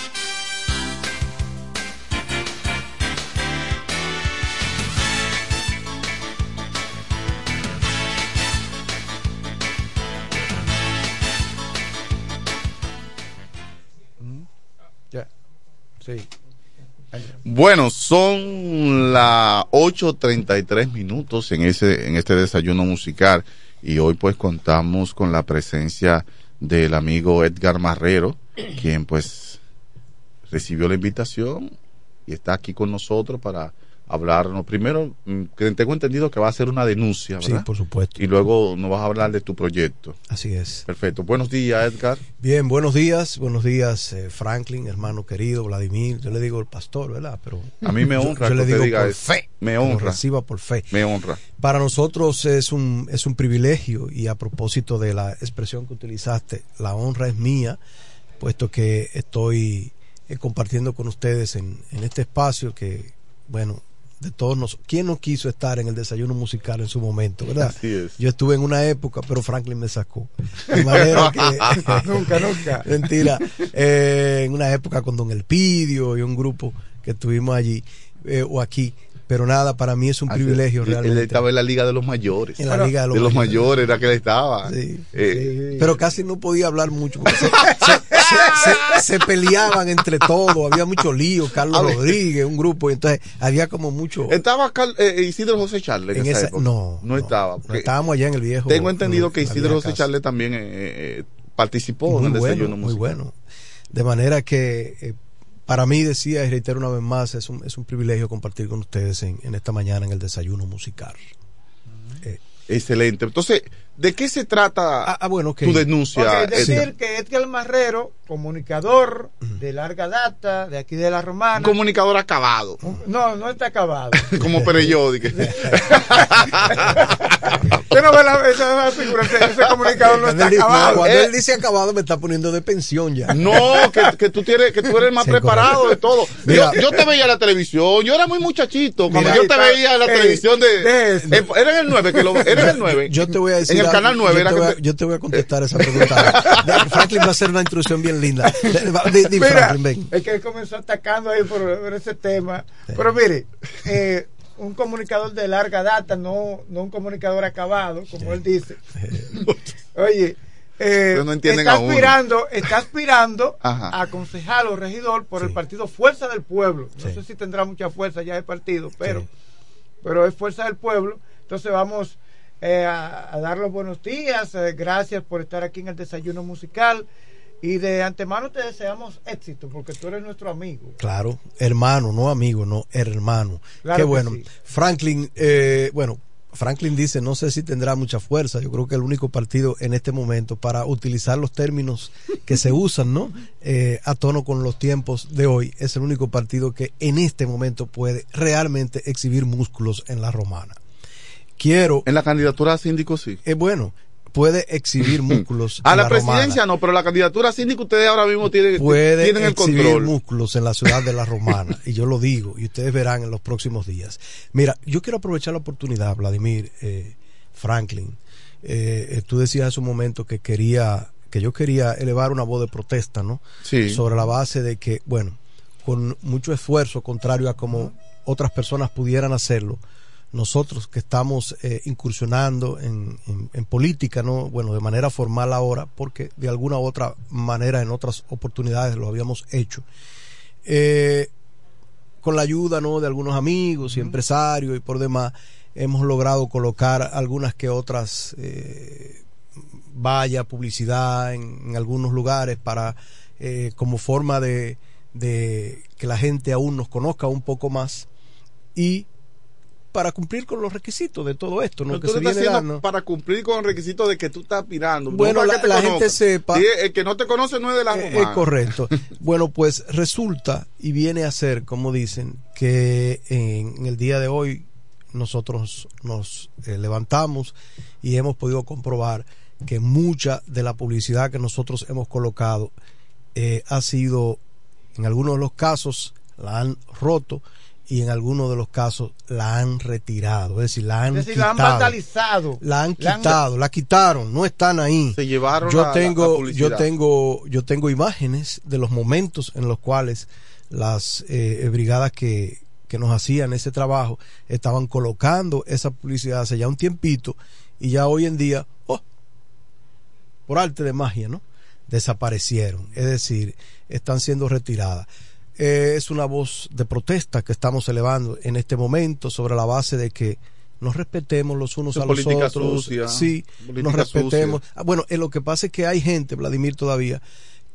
Sí. Bueno, son las 8.33 minutos en, ese, en este desayuno musical y hoy pues contamos con la presencia del amigo Edgar Marrero, quien pues recibió la invitación y está aquí con nosotros para hablarnos. Primero, mm, que tengo entendido que va a ser una denuncia, Sí, por supuesto. Y luego nos vas a hablar de tu proyecto. Así es. Perfecto. Buenos días, Edgar. Bien, buenos días, buenos días, eh, Franklin, hermano querido, Vladimir. Yo le digo el pastor, ¿verdad? Pero A mí me yo- honra Yo, le que usted digo diga por eso. fe. Me honra. reciba por fe. Me honra. Para nosotros es un, es un privilegio y a propósito de la expresión que utilizaste, la honra es mía, puesto que estoy eh, compartiendo con ustedes en, en este espacio que, bueno, de todos nos... ¿Quién no quiso estar en el desayuno musical en su momento, verdad? Así es. Yo estuve en una época, pero Franklin me sacó. De manera que... (laughs) Nunca, nunca. Mentira. Eh, en una época con Don Elpidio y un grupo que estuvimos allí eh, o aquí. Pero nada, para mí es un Así- privilegio realmente. Él estaba en la Liga de los Mayores. En la Liga de los mayores. Mayores. era que él estaba. Sí, Eh, Pero casi no podía hablar mucho. porque se, se- (laughs) se- (laughs) se- se peleaban entre todos. Había mucho lío. Carlos. Rodríguez, un grupo. Y entonces había como mucho. ¿Estaba eh, Isidro José Charles en, En esa, esa- época? no, no estaba. no estábamos allá en el viejo. Tengo entendido en que Isidro José casa. Charles también eh, eh, participó muy en el bueno, desayuno muy musical. bueno. De manera que eh, para mí decía y reitero una vez más, es un, es un privilegio compartir con ustedes en, en esta mañana en el desayuno musical. Excelente. Entonces, ¿de qué se trata Ah, bueno, ok. tu denuncia? Ok, decir que Edgar Marrero, comunicador de larga data, de aquí de la Romana. Comunicador acabado. No, no está acabado. (laughs) Como periódico. (laughs) Usted no ve la, esa figura, ese, ese comunicador no Cuando está acabado. cuando Eh, él dice acabado, me está poniendo de pensión ya. No, que, que tú tienes, que tú eres el más (laughs) preparado de todo. Mira. yo, yo te veía en la televisión, yo era muy muchachito. Cuando Mira, yo te veía en la eh, televisión de. de eh, era en el 9, que lo, era en el 9. Yo te voy a decir. En el algo, canal 9 yo era te que voy a- te- yo te voy a contestar esa pregunta. (laughs) Franklin va a hacer una introducción bien linda. (laughs) De- va- di- di, Mira, Franklin, ven. es que él comenzó atacando ahí por, por ese tema. Pero mire, eh, un comunicador de larga data, no, no un comunicador acabado, como él dice. (laughs) Oye, eh, no está aspirando, está aspirando Ajá. a concejal o regidor por el partido Fuerza del Pueblo. No Sí. sé si tendrá mucha fuerza ya el partido, pero, Sí. pero es Fuerza del Pueblo. Entonces vamos eh, a, a dar los buenos días. eh, gracias por estar aquí en el desayuno musical. Y de antemano te deseamos éxito, porque tú eres nuestro amigo. Claro, hermano, no amigo, no hermano. Claro Qué que bueno. sí. Franklin, eh, bueno, Franklin dice, no sé si tendrá mucha fuerza. Yo creo que el único partido en este momento para utilizar los términos que se usan, ¿no? Eh, a tono con los tiempos de hoy, es el único partido que en este momento puede realmente exhibir músculos en la romana. Quiero, En la candidatura a síndico sí. es bueno, puede exhibir (laughs) músculos. A en la, presidencia no, pero la candidatura a síndico ustedes ahora mismo tienen, puede tienen el exhibir control. músculos en la ciudad de la Romana y yo lo digo y ustedes verán en los próximos días. Mira, yo quiero aprovechar la oportunidad, Vladimir, eh, Franklin. Eh, eh, tú decías hace un momento que quería que yo quería elevar una voz de protesta, ¿no? Sí. Sobre la base de que, bueno, con mucho esfuerzo, contrario a como otras personas pudieran hacerlo, nosotros que estamos eh, incursionando en, en- en política, ¿no? Bueno, de manera formal ahora, porque de alguna u otra manera en otras oportunidades lo habíamos hecho. Eh, con la ayuda, ¿no? De algunos amigos y empresarios y por demás, hemos logrado colocar algunas que otras eh, vaya publicidad en, en algunos lugares para eh, como forma de, de que la gente aún nos conozca un poco más y para cumplir con los requisitos de todo esto, ¿no? Pero que tú se lo estás viene haciendo dando. para cumplir con el requisito de que tú estás aspirando. no Bueno, para la- que te la gente sepa- Sí, el que no te conoce no es de la Eh. Es correcto. (laughs) bueno, pues resulta y viene a ser, como dicen, que en, en el día de hoy nosotros nos eh, levantamos y hemos podido comprobar que mucha de la publicidad que nosotros hemos colocado eh, ha sido, en algunos de los casos, la han roto y en algunos de los casos la han retirado. Es decir, la han Es decir, la han quitado. vandalizado. La han La han- quitado, la quitaron, no están ahí. Se llevaron yo la- tengo, la yo tengo, yo tengo imágenes de los momentos en los cuales las eh, brigadas que, que nos hacían ese trabajo estaban colocando esa publicidad hace ya un tiempito y ya hoy en día, oh, por arte de magia, ¿no? Desaparecieron, es decir, están siendo retiradas. Eh, es una voz de protesta que estamos elevando en este momento sobre la base de que nos respetemos los unos a los política otros. sucia, sí, política nos respetemos. sucia. Ah, bueno, eh, lo que pasa es que hay gente, Vladimir, todavía,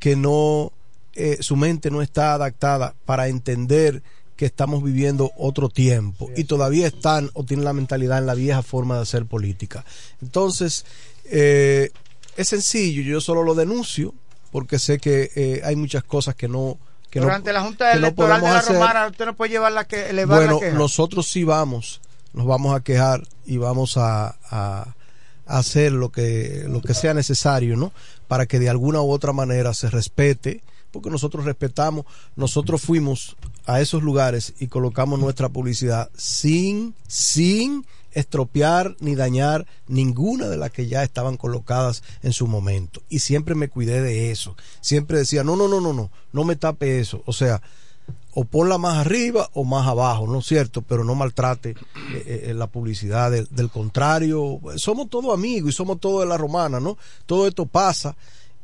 que no, eh, su mente no está adaptada para entender que estamos viviendo otro tiempo y todavía están o tienen la mentalidad en la vieja forma de hacer política. Entonces, eh, es sencillo, yo solo lo denuncio porque sé que eh, hay muchas cosas que no que no, Durante la Junta que no Electoral de podemos la hacer. Romana, usted no puede llevar la que, elevar Bueno, la queja. nosotros sí vamos, nos vamos a quejar y vamos a, a- a hacer lo que, lo que sea necesario, ¿no? Para que de alguna u otra manera se respete, porque nosotros respetamos, nosotros fuimos a esos lugares y colocamos nuestra publicidad sin, sin estropear ni dañar ninguna de las que ya estaban colocadas en su momento. Y siempre me cuidé de eso. Siempre decía, no, no, no, no, no, no me tape eso. O sea, o ponla más arriba o más abajo, ¿no es cierto? Pero no maltrate eh, eh, la publicidad del, del contrario. Somos todos amigos y somos todos de la romana, ¿no? Todo esto pasa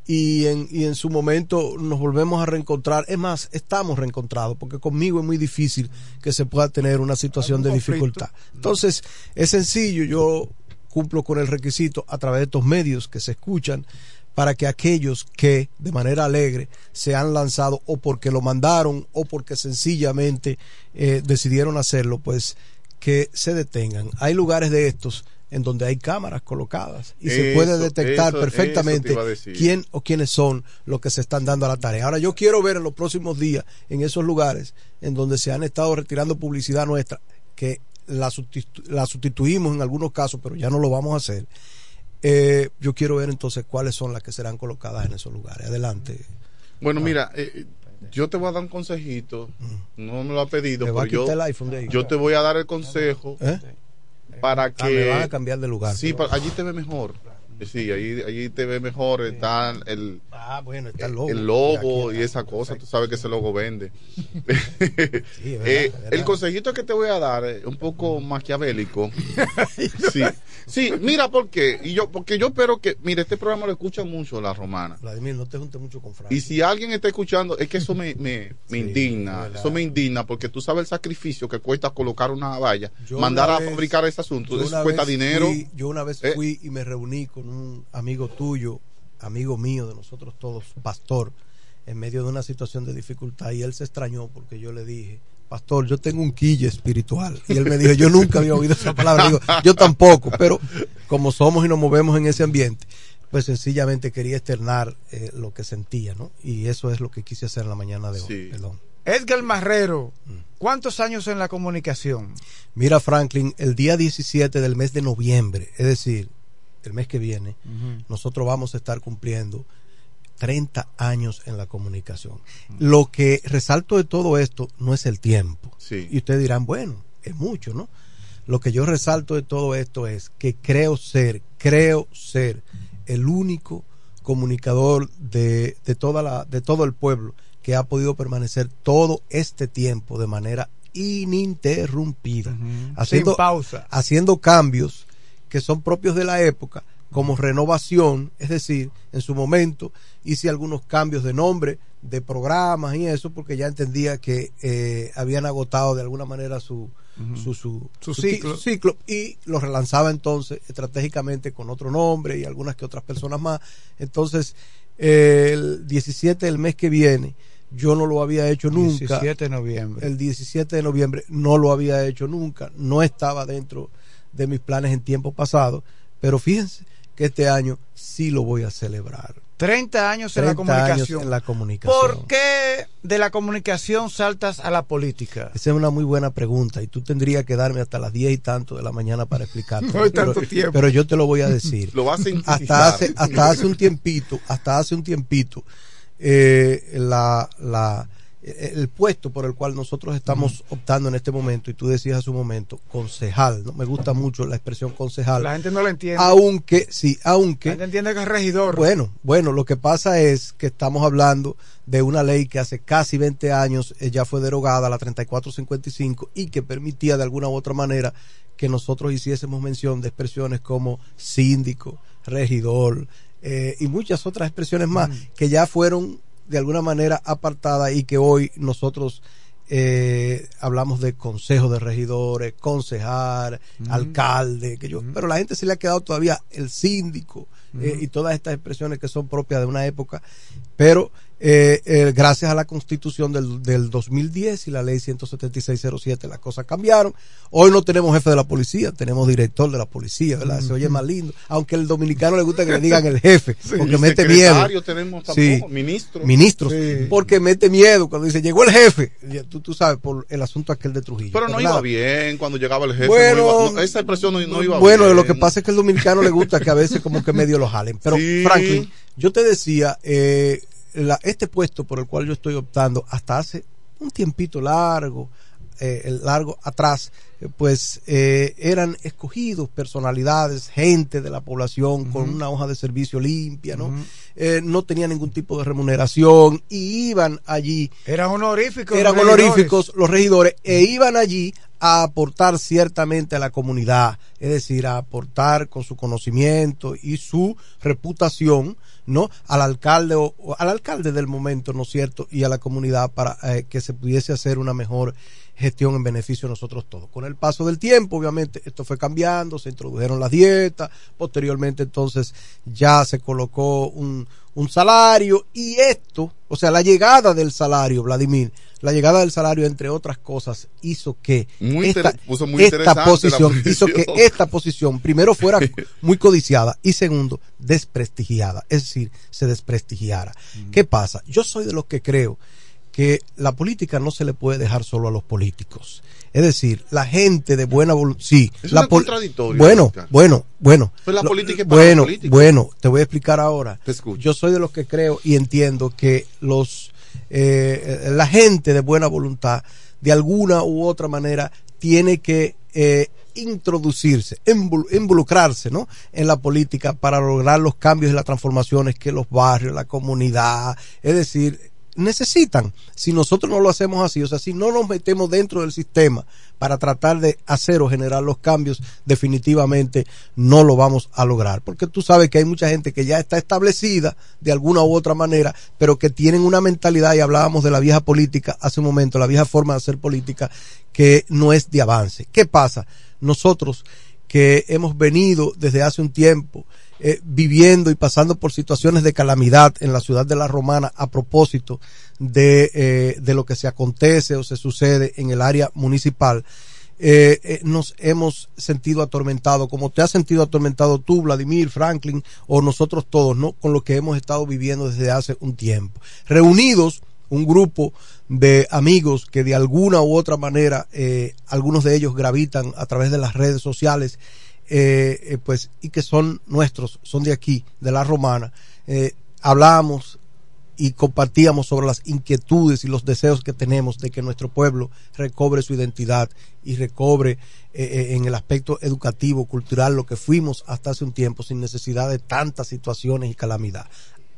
y en, y en su momento nos volvemos a reencontrar. Es más, estamos reencontrados porque conmigo es muy difícil que se pueda tener una situación de dificultad. Entonces, es sencillo, yo cumplo con el requisito a través de estos medios que se escuchan para que aquellos que de manera alegre se han lanzado o porque lo mandaron o porque sencillamente eh, decidieron hacerlo, pues que se detengan. Hay lugares de estos en donde hay cámaras colocadas y se puede detectar eso- perfectamente quién o quiénes son los que se están dando a la tarea. Ahora yo quiero ver en los próximos días en esos lugares en donde se han estado retirando publicidad nuestra que la, sustitu- la sustituimos en algunos casos, pero ya no lo vamos a hacer. Eh, yo quiero ver entonces cuáles son las que serán colocadas en esos lugares. Adelante. Bueno, mira, eh, yo te voy a dar un consejito. No me lo ha pedido, pero yo, yo te voy a dar el consejo ¿Eh? Para Ah, que. me van a cambiar de lugar. Sí, pa- allí te ve mejor. Sí, allí, allí te ve mejor. Está el, Ah, bueno, está el logo. el logo y esa cosa. Tú sabes que ese logo vende. (laughs) (laughs) verdad, Eh, verdad. el consejito que te voy a dar es un poco maquiavélico. (laughs) sí, sí, mira por qué. Y yo, porque yo espero que, mire, este programa lo escucha mucho la romana. Vladimir, no te juntes mucho con Frank. Y si alguien está escuchando, es que eso me, me, me indigna. Eso me indigna porque tú sabes el sacrificio que cuesta colocar una valla, Yo mandar una a vez- fabricar ese asunto. Eso cuesta vez dinero. fui- yo una vez Eh. fui y me reuní con un amigo tuyo, amigo mío de nosotros todos, pastor, en medio de una situación de dificultad y él se extrañó porque yo le dije, pastor, yo tengo un quille espiritual. Y él me dijo, yo nunca había oído esa palabra. Digo, yo tampoco, pero como somos y nos movemos en ese ambiente, pues sencillamente quería externar eh, lo que sentía, ¿no? Y eso es lo que quise hacer en la mañana de hoy. Perdón. Edgar Marrero, Mm. ¿cuántos años en la comunicación? Mira, Franklin, el día 17 del mes de noviembre, es decir, el mes que viene, nosotros vamos a estar cumpliendo 30 años en la comunicación. Lo que resalto de todo esto no es el tiempo. Sí. Y ustedes dirán, bueno, es mucho, ¿no? Lo que yo resalto de todo esto es que creo ser, creo ser el único comunicador de, de toda la, de todo el pueblo que ha podido permanecer todo este tiempo de manera ininterrumpida, haciendo, Sin pausa. haciendo cambios que son propios de la época, como renovación, es decir, en su momento hice algunos cambios de nombre, de programas y eso, porque ya entendía que eh, habían agotado de alguna manera su, su, su, ciclo. su ciclo y lo relanzaba entonces estratégicamente con otro nombre y algunas que otras personas más. Entonces, eh, el 17 del mes que viene, yo no lo había hecho nunca. 17 de noviembre. El 17 de noviembre no lo había hecho nunca, no estaba dentro de mis planes en tiempo pasado, pero fíjense que este año sí lo voy a celebrar. 30 años en la 30 años comunicación. en la comunicación. ¿Por qué de la comunicación saltas a la política? Esa es una muy buena pregunta y tú tendrías que darme hasta las 10 y tanto de la mañana para explicarte. (laughs) No hay tanto tiempo. Pero yo te lo voy a decir. (laughs) Lo vas a hasta hace hasta hace un tiempito, hasta hace un tiempito eh, la la el puesto por el cual nosotros estamos optando en este momento y tú decías a su momento concejal, no me gusta mucho la expresión concejal. La gente no lo entiende. Aunque sí, aunque La gente entiende que es regidor. bueno, bueno, lo que pasa es que estamos hablando de una ley que hace casi 20 años eh, ya fue derogada, la 3455, y que permitía de alguna u otra manera que nosotros hiciésemos mención de expresiones como síndico, regidor eh, y muchas otras expresiones más que ya fueron de alguna manera apartadas y que hoy nosotros eh, hablamos de consejo de regidores, concejal, alcalde, que yo, pero la gente se le ha quedado todavía el síndico eh, y todas estas expresiones que son propias de una época pero eh, eh, gracias a la constitución del, del 2010 y la ley 17607 las cosas cambiaron. Hoy no tenemos jefe de la policía, tenemos director de la policía, ¿verdad? Se oye más lindo. Aunque al dominicano le gusta que le digan el jefe, (laughs) porque mete miedo. tenemos tampoco, ministro. Ministros, Sí. porque mete miedo cuando dice llegó el jefe. Tú, tú sabes, por el asunto aquel de Trujillo. Pero no iba bien cuando llegaba el jefe. Bueno, no iba- no, esa expresión no, no iba bueno, bien. lo que pasa es que al dominicano le gusta que a veces como que medio lo jalen. Pero Sí. Franklin, yo te decía, eh, la- este puesto por el cual yo estoy optando hasta hace un tiempito largo, eh, largo atrás, eh, pues eh, eran escogidos personalidades, gente de la población con una hoja de servicio limpia, ¿no? Eh, no tenían ningún tipo de remuneración y iban allí. Eran honoríficos. Eran los regidores. honoríficos los regidores e iban allí a aportar ciertamente a la comunidad, es decir, a aportar con su conocimiento y su reputación, ¿no? Al alcalde o, al alcalde del momento, ¿no es cierto? Y a la comunidad para eh, que se pudiese hacer una mejor gestión en beneficio de nosotros todos. Con el paso del tiempo, obviamente, esto fue cambiando, se introdujeron las dietas, posteriormente entonces ya se colocó un, un salario y esto, o sea, la llegada del salario, Vladimir, la llegada del salario, entre otras cosas, hizo que Muy esta, puso muy posición, hizo que esta posición primero fuera (laughs) muy codiciada y segundo, desprestigiada, es decir, se desprestigiara. ¿Qué pasa? Yo soy de los que creo que la política no se le puede dejar solo a los políticos. Es decir, la gente de buena voluntad. Sí, Eso la es contradictorio, Bueno, Oscar. bueno, bueno. Pues la Lo- política es para bueno, políticos. bueno, te voy a explicar ahora. Te escucho. Yo soy de los que creo y entiendo que los eh, la gente de buena voluntad, de alguna u otra manera, tiene que eh, introducirse, invol- involucrarse ¿no? en la política para lograr los cambios y las transformaciones que los barrios, la comunidad, es decir, necesitan. Si nosotros no lo hacemos así, o sea, si no nos metemos dentro del sistema para tratar de hacer o generar los cambios, definitivamente no lo vamos a lograr. Porque tú sabes que hay mucha gente que ya está establecida de alguna u otra manera, pero que tienen una mentalidad, y hablábamos de la vieja política hace un momento, la vieja forma de hacer política, que no es de avance. ¿Qué pasa? Nosotros que hemos venido desde hace un tiempo eh, viviendo y pasando por situaciones de calamidad en la ciudad de la Romana a propósito de, eh, de lo que se acontece o se sucede en el área municipal, eh, nos hemos sentido atormentados, como te has sentido atormentado tú, Vladimir, Franklin, o nosotros todos, ¿no? Con lo que hemos estado viviendo desde hace un tiempo. Reunidos, un grupo de amigos que de alguna u otra manera, algunos de ellos gravitan a través de las redes sociales, eh, eh, pues, y que son nuestros, son de aquí, de la romana, eh, hablamos y compartíamos sobre las inquietudes y los deseos que tenemos de que nuestro pueblo recobre su identidad y recobre eh, en el aspecto educativo, cultural, lo que fuimos hasta hace un tiempo sin necesidad de tantas situaciones y calamidad.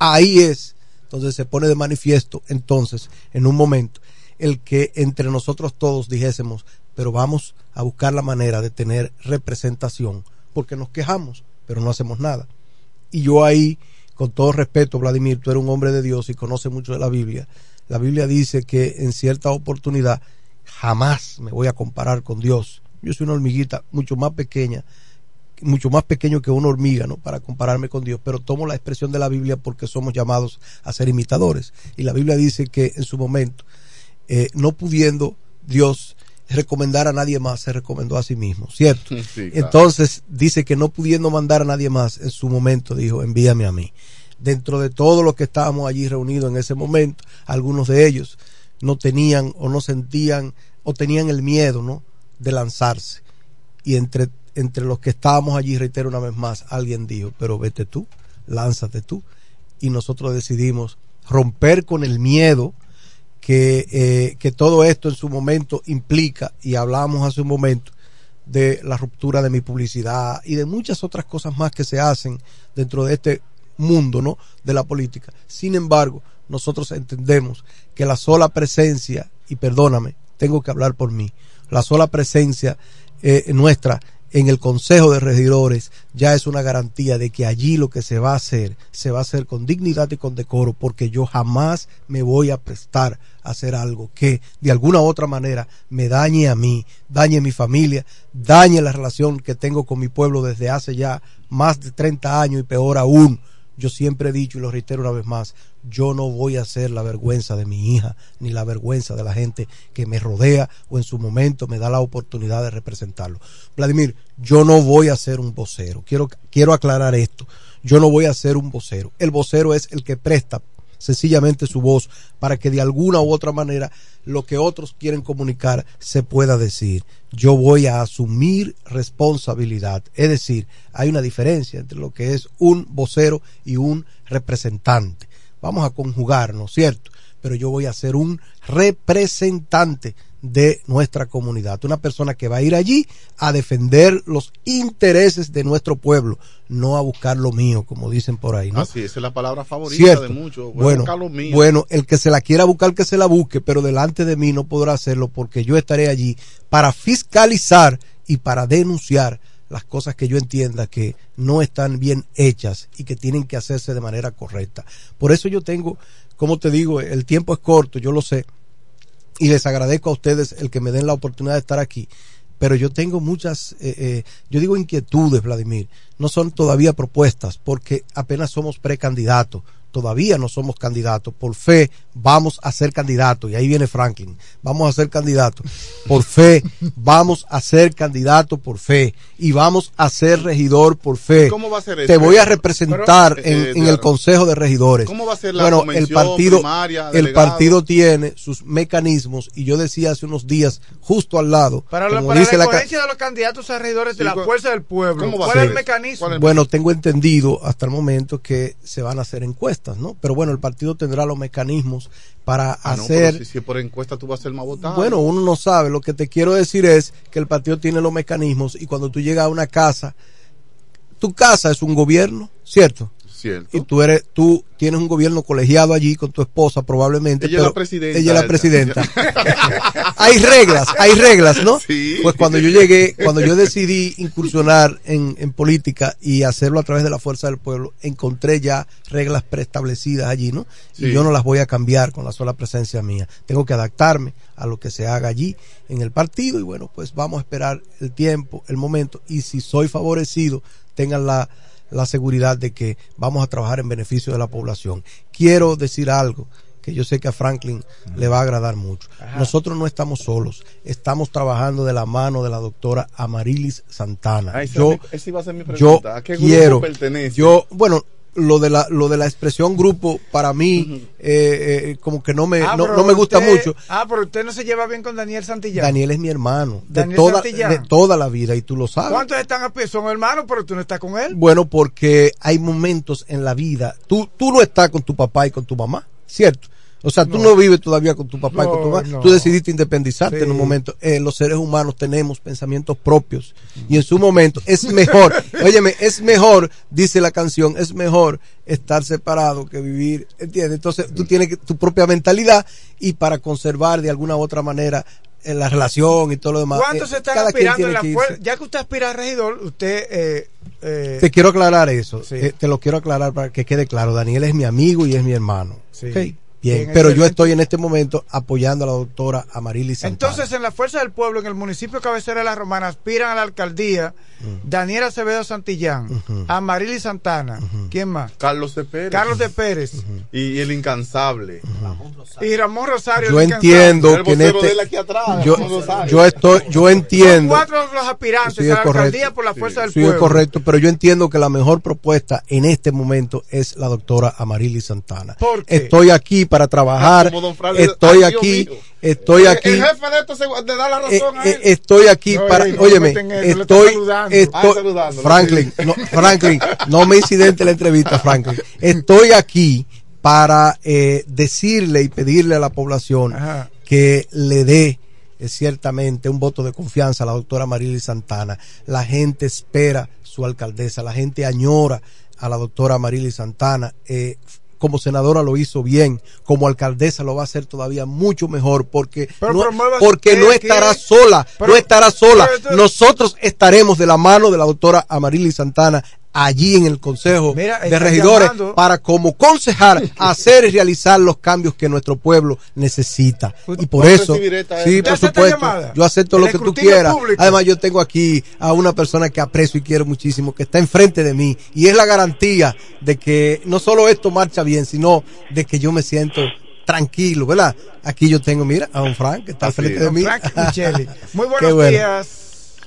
Ahí es entonces se pone de manifiesto entonces en un momento el que entre nosotros todos dijésemos, pero vamos a buscar la manera de tener representación, porque nos quejamos, pero no hacemos nada. Y yo ahí, con todo respeto, Vladimir, tú eres un hombre de Dios y conoces mucho de la Biblia. La Biblia dice que en cierta oportunidad jamás me voy a comparar con Dios. Yo soy una hormiguita mucho más pequeña, mucho más pequeño que una hormiga, ¿no? Para compararme con Dios, pero tomo la expresión de la Biblia porque somos llamados a ser imitadores. Y la Biblia dice que en su momento, eh, no pudiendo Dios recomendar a nadie más, se recomendó a sí mismo, ¿cierto? Sí, claro. Entonces dice que no pudiendo mandar a nadie más, en su momento dijo, envíame a mí. Dentro de todos los que estábamos allí reunidos en ese momento, algunos de ellos no tenían o no sentían o tenían el miedo, ¿no? De lanzarse. Y entre, entre los que estábamos allí, reitero una vez más, alguien dijo, pero vete tú, lánzate tú. Y nosotros decidimos romper con el miedo que, eh, que todo esto en su momento implica, y hablamos hace un momento de la ruptura de mi publicidad y de muchas otras cosas más que se hacen dentro de este mundo, ¿no? De la política. Sin embargo, nosotros entendemos que la sola presencia, y perdóname, tengo que hablar por mí, la sola presencia eh, nuestra en el Consejo de Regidores ya es una garantía de que allí lo que se va a hacer, se va a hacer con dignidad y con decoro, porque yo jamás me voy a prestar a hacer algo que de alguna u otra manera me dañe a mí, dañe a mi familia, dañe la relación que tengo con mi pueblo desde hace ya más de 30 años y peor aún yo siempre he dicho y lo reitero una vez más, yo no voy a ser la vergüenza de mi hija ni la vergüenza de la gente que me rodea o en su momento me da la oportunidad de representarlo. Vladimir, yo no voy a ser un vocero. Quiero, quiero aclarar esto. Yo no voy a ser un vocero. El vocero es el que presta sencillamente su voz para que de alguna u otra manera lo que otros quieren comunicar se pueda decir. Yo voy a asumir responsabilidad. Es decir, hay una diferencia entre lo que es un vocero y un representante. Vamos a conjugarnos, ¿cierto? Pero yo voy a ser un representante de nuestra comunidad. Una persona que va a ir allí a defender los intereses de nuestro pueblo, no a buscar lo mío, como dicen por ahí. ¿no? Así, esa es la palabra favorita Cierto. de muchos. Bueno, buscar lo mío. bueno, el que se la quiera buscar, que se la busque, pero delante de mí no podrá hacerlo porque yo estaré allí para fiscalizar y para denunciar las cosas que yo entienda que no están bien hechas y que tienen que hacerse de manera correcta. Por eso yo tengo, como te digo, el tiempo es corto, yo lo sé, y les agradezco a ustedes el que me den la oportunidad de estar aquí. Pero yo tengo muchas, eh, eh, yo digo inquietudes, Vladimir. No son todavía propuestas porque apenas somos precandidatos. Todavía no somos candidatos. Por fe vamos a ser candidatos. Y ahí viene Franklin. Vamos a ser candidatos. Por fe vamos a ser candidatos por fe. Y vamos a ser regidor por fe. ¿Y cómo va a ser Te eso? voy a representar Pero, en, eh, en el. Consejo de Regidores. ¿Cómo va a ser la bueno, el partido, primaria, el partido tiene sus mecanismos y yo decía hace unos días justo al lado Para la, como para dice la la de los candidatos a regidores de Sí, la fuerza del pueblo, ¿Cómo va a ¿cuál es ser? el mecanismo? Bueno, tengo entendido hasta el momento que se van a hacer encuestas, ¿no? Pero bueno, el partido tendrá los mecanismos para Ah, hacer si, si por encuesta tú vas a ser más votado. bueno, uno no sabe. Lo que te quiero decir es que el partido tiene los mecanismos y cuando tú llegas a una casa, tu casa es un gobierno, ¿cierto? Cierto. Y tú eres, tú tienes un gobierno colegiado allí con tu esposa probablemente. Ella es la pero presidenta, Ella es la presidenta. (laughs) hay reglas, hay reglas, ¿no? Pues cuando yo llegué, cuando yo decidí incursionar en, en política y hacerlo a través de la fuerza del pueblo, encontré ya reglas preestablecidas allí, ¿no? Sí. Y yo no las voy a cambiar con la sola presencia mía. Tengo que adaptarme a lo que se haga allí en el partido y bueno, pues vamos a esperar el tiempo, el momento y si soy favorecido, tengan la la seguridad de que vamos a trabajar en beneficio de la población. Quiero decir algo que yo sé que a Franklin le va a agradar mucho. Nosotros no estamos solos, estamos trabajando de la mano de la doctora Amarilis Santana. Ah, esa yo es mi- esa iba a ser mi yo pregunta. ¿A qué grupo quiero, pertenece? yo, bueno, lo de la lo de la expresión grupo para mí eh, eh, como que no me Ah, no, no me gusta usted- mucho. Ah, pero usted no se lleva bien con Daniel Santillán. Daniel es mi hermano de toda Santillán. de toda la vida y tú lo sabes. ¿Cuántos están a pie? Son hermanos, pero tú no estás con él. Bueno, porque hay momentos en la vida. Tú, tú no estás con tu papá y con tu mamá, ¿cierto? O sea, tú no, vives todavía con tu papá y con tu mamá. no. Tú decidiste independizarte Sí. en un momento. Eh, los seres humanos tenemos pensamientos propios. Y en su momento es mejor, (laughs) óyeme, es mejor, dice la canción, es mejor estar separado que vivir, ¿entiendes? Entonces tú tienes que- tu propia mentalidad y para conservar de alguna u otra manera eh, la relación y todo lo demás. ¿Cuántos eh, están cada quien aspirando en la fuerza? Ya que usted aspira a regidor, usted... Eh, eh, Te quiero aclarar eso. Sí. Te lo quiero aclarar para que quede claro. Daniel es mi amigo y es mi hermano. Sí. Ok, Bien, Bien, pero yo estoy en este momento apoyando a la doctora Amarili Santana. Entonces, en la Fuerza del Pueblo, en el municipio cabecera de La Romana, aspiran a la alcaldía Daniel Acevedo Santillán, Ujú. Amarili Santana, ¿quién más? Carlos de Pérez. Carlos de Pérez Y el incansable. y Ramón Rosario. yo el entiendo El que en este aquí atrás, yo, Ramón Rosario. yo estoy yo Son entiendo cuatro los aspirantes Sí, a es la correcto. alcaldía por la Fuerza del Sí, es Pueblo. correcto, pero yo entiendo que la mejor propuesta en este momento es la doctora Amarili Santana. ¿Por qué? Estoy aquí para trabajar, don Franklin. estoy aquí, estoy aquí. El jefe de esto se, le da la razón a él. estoy aquí para, óyeme, estoy, estoy- Franklin, no, Franklin, no me incidente la entrevista, Franklin. Estoy aquí para eh, decirle y pedirle a la población Ajá. que le dé eh, ciertamente un voto de confianza a la doctora Marily Santana. La gente espera su alcaldesa, la gente añora a la doctora Marily Santana. Eh, como senadora lo hizo bien, como alcaldesa lo va a hacer todavía mucho mejor porque Pero no, porque no que- estará sola, Pero- no estará sola. Nosotros estaremos de la mano de la doctora Amarili Santana allí en el Consejo Mira, de Regidores llamando. para como concejal (laughs) hacer y realizar los cambios que nuestro pueblo necesita. Y por ¿Puedo eso, sí, ¿Usted por supuesto, yo acepto lo que tú quieras. público. Además, yo tengo aquí a una persona que aprecio y quiero muchísimo, que está enfrente de mí y es la garantía de que no solo esto marcha bien, sino de que yo me siento tranquilo, ¿verdad? Aquí yo tengo, mira, a don Frank que está al frente es. de mí. Frank. (laughs) Muy buenos bueno. días.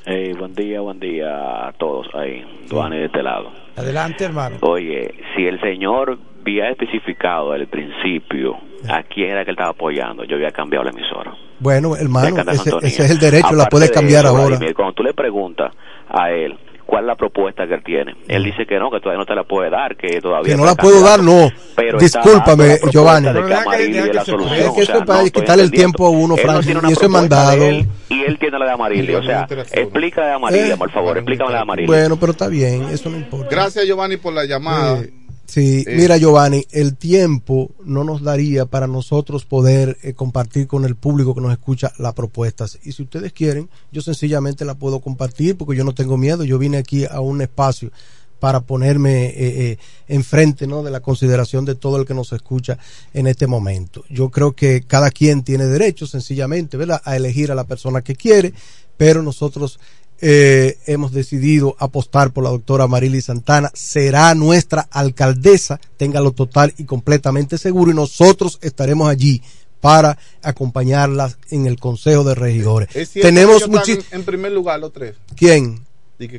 Hey, buen día, buen día a todos ahí, Duane de este lado. Adelante, hermano. Oye, si el señor había especificado al principio a quién era que él estaba apoyando, yo había cambiado la emisora. Bueno, hermano, ese, ese es el derecho, la Aparte puedes de cambiar eso, ahora. Vladimir, cuando tú le preguntas a él cuál es la propuesta que él tiene, él dice que no, que todavía no te la puede dar, que todavía Que no la puedo dar, no. Pero Discúlpame, Giovanni. de la solución. Es que o eso sea, es para no quitarle el tiempo a uno, una y eso es mandado. él, y él tiene la de Amarillo. O sea, explica de Amarillo, Eh. por favor, explícame la de Amarillo. Bueno, pero está bien, eso no importa. Gracias, Giovanni, por la llamada. Sí, Eh, mira Giovanni, el tiempo no nos daría para nosotros poder eh, compartir con el público que nos escucha las propuestas. Y si ustedes quieren, yo sencillamente la puedo compartir porque yo no tengo miedo. Yo vine aquí a un espacio para ponerme eh, eh, enfrente ¿no? de la consideración de todo el que nos escucha en este momento. Yo creo que cada quien tiene derecho sencillamente ¿verdad? a elegir a la persona que quiere, pero nosotros eh, hemos decidido apostar por la doctora Marily Santana, será nuestra alcaldesa, téngalo total y completamente seguro, y nosotros estaremos allí para acompañarla en el Consejo de Regidores. Tenemos muchísimos... en primer lugar los tres. ¿Quién?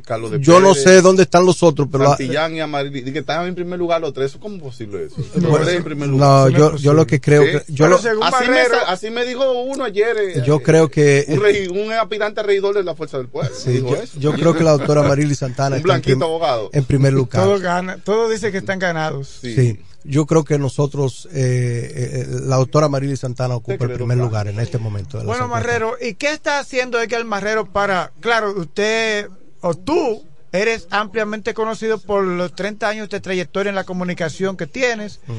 Carlos de Yo no sé dónde están los otros, pero... Santillán y Amarili. Di que están en primer lugar los tres. ¿Cómo es posible eso? En primer no, yo- yo lo que creo que- yo lo- según así, me, sa- así me dijo uno ayer. eh, Yo creo que... un, regi- un aspirante a regidor de la Fuerza del Pueblo. Sí, dijo yo, eso. yo creo que la doctora Marily Santana (laughs) Un en, blanquito prim- abogado. en primer (laughs) lugar. Todo gana, todo dice que están ganados. Sí. yo creo que nosotros, eh, eh, la doctora Marily Santana ocupa el primer lugar en este momento. Bueno. Marrero, ¿y qué está haciendo Edgar Marrero para, claro, usted o tú eres ampliamente conocido por los 30 años de trayectoria en la comunicación que tienes, Mm.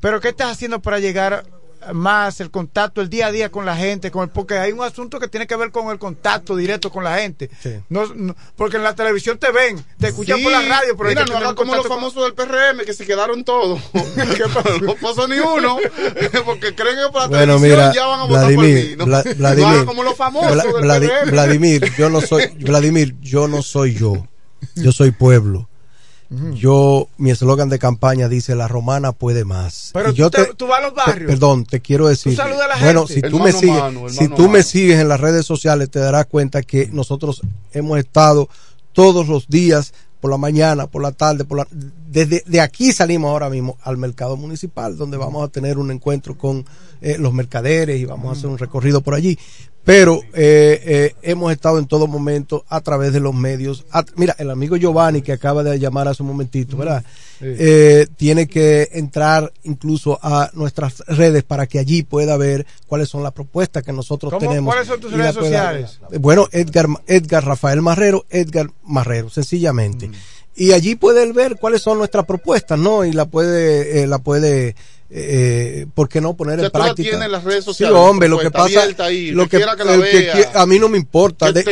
pero ¿qué estás haciendo para llegar más el contacto, el día a día con la gente? Con el, porque hay un asunto que tiene que ver con el contacto directo con la gente. No, no- porque en la televisión te ven, te escuchan Sí, por la radio, pero mira, no hagan como los con- famosos del PRM que se quedaron todos. (laughs) no pasó ni uno. (laughs) Porque creen que por la Bueno, televisión mira, ya van a votar por Vladimir, mí. ¿no? Vla- No Vladimir, hagan como los famosos del Vladi- PRM. Vladimir, yo no soy, Vladimir, yo no soy yo, yo soy pueblo. Yo, mi eslogan de campaña dice la romana puede más. Pero Y yo tú, te- tú vas a los barrios. Perdón, te quiero decir. Tú a la bueno, gente. si tú El me mano sigues, mano, si mano tú me sigues en las redes sociales, te darás cuenta que nosotros hemos estado todos los días por la mañana, por la tarde, por la desde de aquí salimos ahora mismo al mercado municipal donde vamos a tener un encuentro con eh, los mercaderes y vamos a hacer un recorrido por allí. Pero eh, eh, hemos estado en todo momento a través de los medios. A- mira, el amigo Giovanni que acaba de llamar hace un momentito, ¿verdad? eh, tiene que entrar incluso a nuestras redes para que allí pueda ver cuáles son las propuestas que nosotros ¿Cómo? tenemos. ¿Cuáles son tus redes pueda- sociales? Bueno, Edgar, Edgar Rafael Marrero, Edgar Marrero, sencillamente. Y allí puede él ver cuáles son nuestras propuestas, ¿no? Y la puede, eh, la puede, eh, ¿por qué no poner O sea, en tú la práctica? en las redes Sí, sociales, hombre, lo que pasa, ahí, lo que la que a mí no me importa. De, si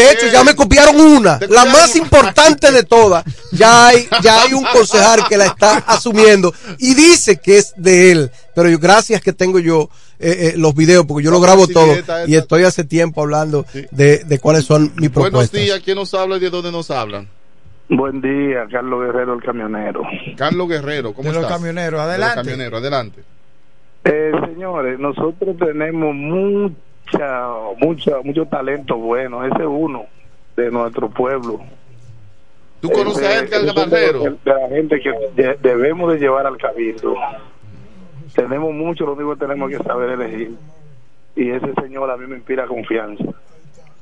hecho, ya me copiaron una, la más una. importante de todas. Ya hay, ya hay un concejal que la está asumiendo y dice que es de él. Pero yo, gracias que tengo yo eh, eh, los videos, porque yo lo grabo si todo esta- esta- y estoy hace tiempo hablando de, de cuáles son mis Buenos propuestas. días, ¿quién nos habla y de dónde nos hablan? Buen día, Carlos Guerrero, el camionero. Carlos Guerrero, ¿cómo De los estás? camioneros, De los adelante. camioneros, adelante. Eh, señores, nosotros tenemos mucha, mucha, mucho talento bueno. Ese es uno de nuestro pueblo. ¿Tú conoces a Edgar Barrero? De, de la gente que de- debemos de llevar al cabildo. Tenemos mucho, lo único que tenemos que saber elegir. Y ese señor a mí me inspira confianza.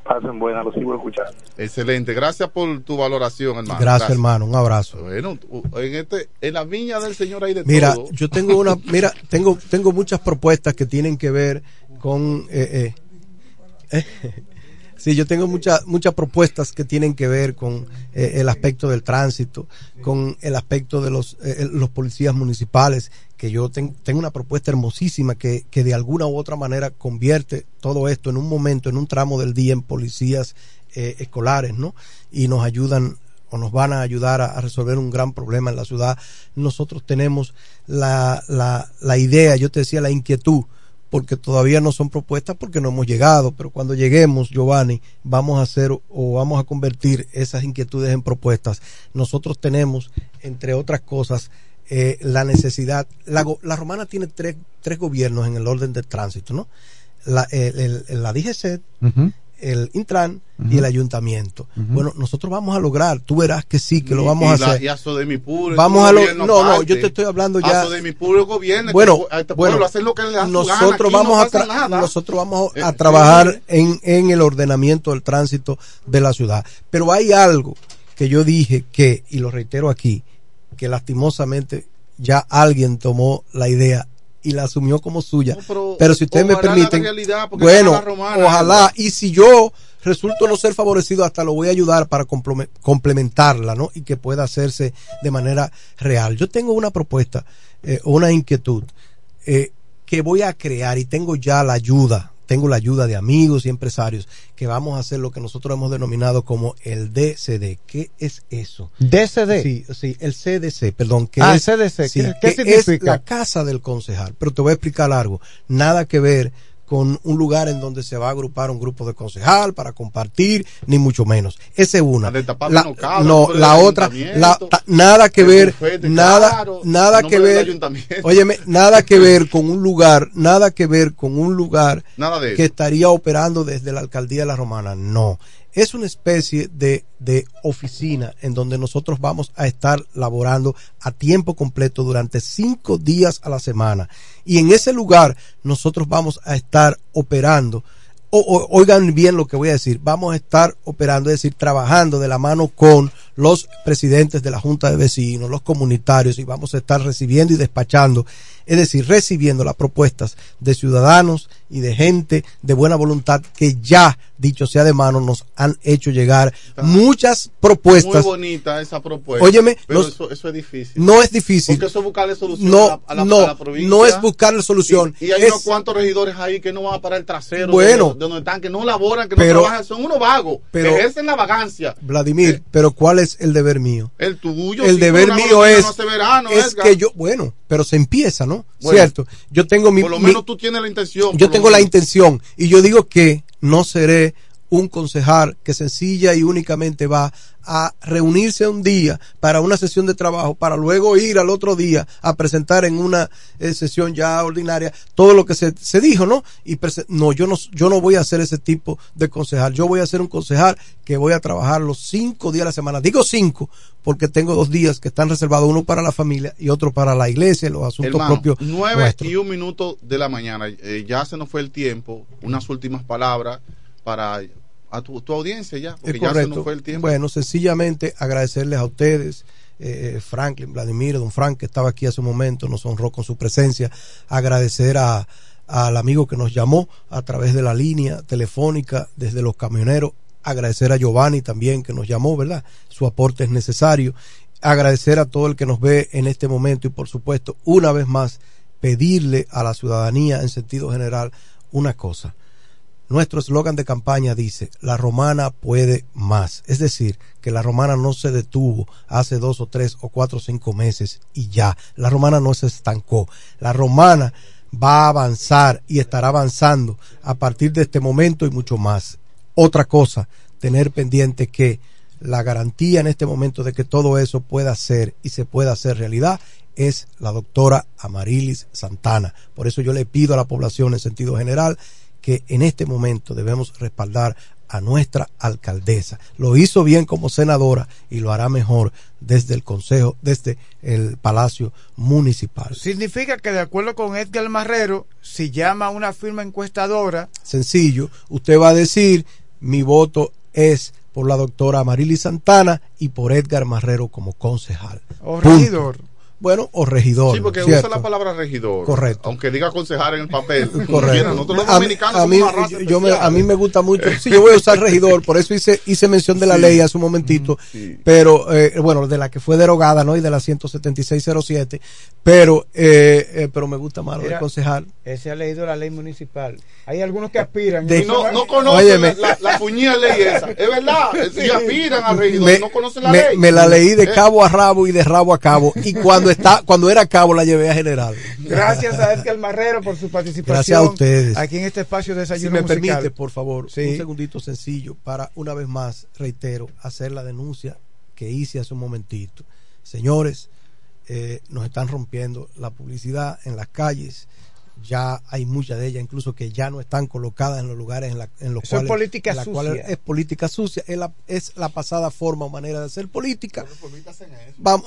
Pasen buena, lo sigo escuchando. Excelente, gracias por tu valoración, hermano. Gracias, hermano, un abrazo. Bueno, en este, en la viña del Señor hay de Mira, todo. yo tengo una, (laughs) mira, tengo, tengo muchas propuestas que tienen que ver con, eh, eh, eh, sí, yo tengo muchas, muchas propuestas que tienen que ver con eh, el aspecto del tránsito, con el aspecto de los, eh, los policías municipales, que yo ten- tengo una propuesta hermosísima que, que de alguna u otra manera convierte todo esto en un momento, en un tramo del día en policías eh, escolares, ¿no? Y nos ayudan o nos van a ayudar a, a resolver un gran problema en la ciudad. Nosotros tenemos la, la, la idea, yo te decía, la inquietud, porque todavía no son propuestas porque no hemos llegado, pero cuando lleguemos, Giovanni, vamos a hacer o vamos a convertir esas inquietudes en propuestas. Nosotros tenemos, entre otras cosas, eh, la necesidad, la, la romana tiene tres, tres gobiernos en el orden del tránsito, ¿no? La, el, el- la el Intran y el ayuntamiento. Bueno, nosotros vamos a lograr, tú verás que sí, que lo vamos a y la- hacer. Y a Sodemipur, Vamos es a un lo- no, no, aparte. yo te estoy hablando ya- A Sodemipur el gobierno. Bueno, este, este bueno, pueblo hace lo que le nosotros vamos no a nosotros vamos a Eh, trabajar en, en el ordenamiento del tránsito de la ciudad pero hay algo que yo dije que y lo reitero aquí que lastimosamente ya alguien tomó la idea y la asumió como suya. Pero, si ustedes me permiten realidad, bueno romana, ojalá y si yo resulto no ser favorecido hasta lo voy a ayudar para complementarla no y que pueda hacerse de manera real. Yo tengo una propuesta eh, una inquietud eh, que voy a crear y tengo ya la ayuda, tengo la ayuda de amigos y empresarios que vamos a hacer lo que nosotros hemos denominado como el DCD. ¿Qué es eso? DCD. Sí, sí, el CDC, perdón. Que Ah, es, CDC, sí, ¿qué- qué que es significa? la casa del concejal. Pero te voy a explicar algo. Nada que ver con un lugar en donde se va a agrupar un grupo de concejal para compartir, ni mucho menos. Esa es una. La, no, del la otra, ayuntamiento, la- ta- nada que ver, bufete nada, caro, nada que ver, óyeme, nada que ver con un lugar, nada que ver con un lugar Nada de que estaría operando desde la alcaldía de la Romana. No. Es una especie de, de oficina en donde nosotros vamos a estar laborando a tiempo completo durante cinco días a la semana. Y en ese lugar nosotros vamos a estar operando. O, oigan bien lo que voy a decir. Vamos a estar operando, es decir, trabajando de la mano con los presidentes de la Junta de Vecinos, los comunitarios, y vamos a estar recibiendo y despachando, es decir, recibiendo las propuestas de ciudadanos y de gente de buena voluntad que ya, dicho sea de mano, nos han hecho llegar muchas propuestas. Muy bonita esa propuesta. Óyeme, pero eso, eso es difícil. No es difícil. Porque eso es buscarle solución No, a la, a la- no, a la provincia. no es buscarle solución. Y, y hay Es- unos cuantos regidores ahí que no van a parar el trasero Bueno. de, de donde están, que no laboran, que Pero- no trabajan, son unos vagos, pero- que ejercen la vagancia. Vladimir, pero ¿cuál es el deber mío? El tuyo. el deber mío es, no verano, es Edgar. que yo, bueno, pero se empieza, ¿no? Bueno, Cierto. Yo tengo mi, Por lo mi- menos tú tienes la intención. yo lo tengo la intención y yo digo que no seré un concejal que sencilla y únicamente va a reunirse un día para una sesión de trabajo para luego ir al otro día a presentar en una eh, sesión ya ordinaria todo lo que se, se dijo, ¿no? Y no, yo no, yo no voy a ser ese tipo de concejal. Yo voy a ser un concejal que voy a trabajar los cinco días a la semana. Digo cinco porque tengo dos días que están reservados, uno para la familia y otro para la iglesia, los asuntos Hermano, propios nueve nuestros. y un minuto de la mañana. Eh, ya se nos fue el tiempo. Unas últimas palabras para a tu, tu audiencia ya. Porque Es ya se nos fue el tiempo. Bueno, sencillamente agradecerles a ustedes, eh, Franklin, Vladimir, don Frank, que estaba aquí hace un momento, nos honró con su presencia. Agradecer a, al amigo que nos llamó a través de la línea telefónica desde los camioneros. Agradecer a Giovanni también que nos llamó, ¿verdad? Su aporte es necesario. Agradecer a todo el que nos ve en este momento y por supuesto, una vez más, pedirle a la ciudadanía en sentido general una cosa. Nuestro eslogan de campaña dice, la romana puede más. Es decir, que la romana no se detuvo hace dos o tres o cuatro o cinco meses y ya. La romana no se estancó. La romana va a avanzar y estará avanzando a partir de este momento y mucho más. Otra cosa, tener pendiente que la garantía en este momento de que todo eso pueda ser y se pueda hacer realidad es la doctora Amarilis Santana. Por eso yo le pido a la población en sentido general que en este momento debemos respaldar a nuestra alcaldesa. Lo hizo bien como senadora y lo hará mejor desde el Consejo, desde el Palacio Municipal. Significa que de acuerdo con Edgar Marrero, si llama a una firma encuestadora, Sencillo, usted va a decir, mi voto es por la doctora Amarilis Santana y por Edgar Marrero como concejal. o Punto. Bueno, o regidor. Sí, porque ¿cierto? usa la palabra regidor. Correcto. Aunque diga concejal en el papel. (laughs) Correcto. Nosotros los A mí, dominicanos a mí, somos una raza yo me- a mí me gusta mucho. Sí, yo voy a usar regidor, por eso hice, hice mención de la Sí. ley hace un momentito. Pero, eh, bueno, de la que fue derogada, ¿no? Y de la 17607. Pero, eh, eh, pero me gusta más lo de Mira, concejal. Ese ha leído la ley municipal. Hay algunos que aspiran. De- no, no conocen Óyeme. la, la, ley esa. Es verdad. (laughs) Si aspiran a regidor, me, no conocen la me- ley. me la leí de Eh, cabo a rabo y de rabo a cabo. Y cuando está, cuando era cabo la llevé a general. Gracias a Edgar Marrero por su participación. Gracias a ustedes. Aquí en este espacio de Si desayuno me musical. permite, por favor, Sí. un segundito sencillo para una vez más, reitero, hacer la denuncia que hice hace un momentito. Señores, eh, nos están rompiendo la publicidad en las calles. Ya hay muchas de ellas, incluso que ya no están colocadas en los lugares en, la- en los Eso es cuales. política en la sucia. cual es política sucia. Es la, es la pasada forma o manera de hacer política. Vamos.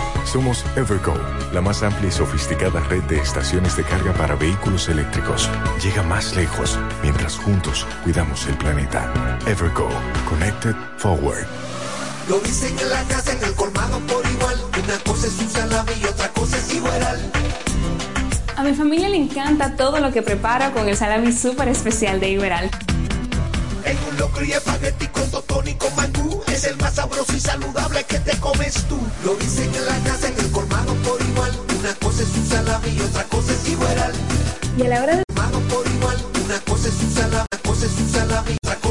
Somos Evergo, la más amplia y sofisticada red de estaciones de carga para vehículos eléctricos. Llega más lejos mientras juntos cuidamos el planeta. Evergo, Connected Forward. Lo dicen en la casa, en el colmado por igual. Una cosa es un salami y otra cosa es igual. A mi familia le encanta todo lo que preparo con el salami súper especial de Iberal en un locro y espagueti con totón y con mangú. Es el más sabroso y saludable que te comes tú. Lo dicen en la casa, en el colmado por igual. Una cosa es un salami y otra cosa es igual. Y a la hora de... por igual, una cosa es un salami, una cosa es un salami, otra cosa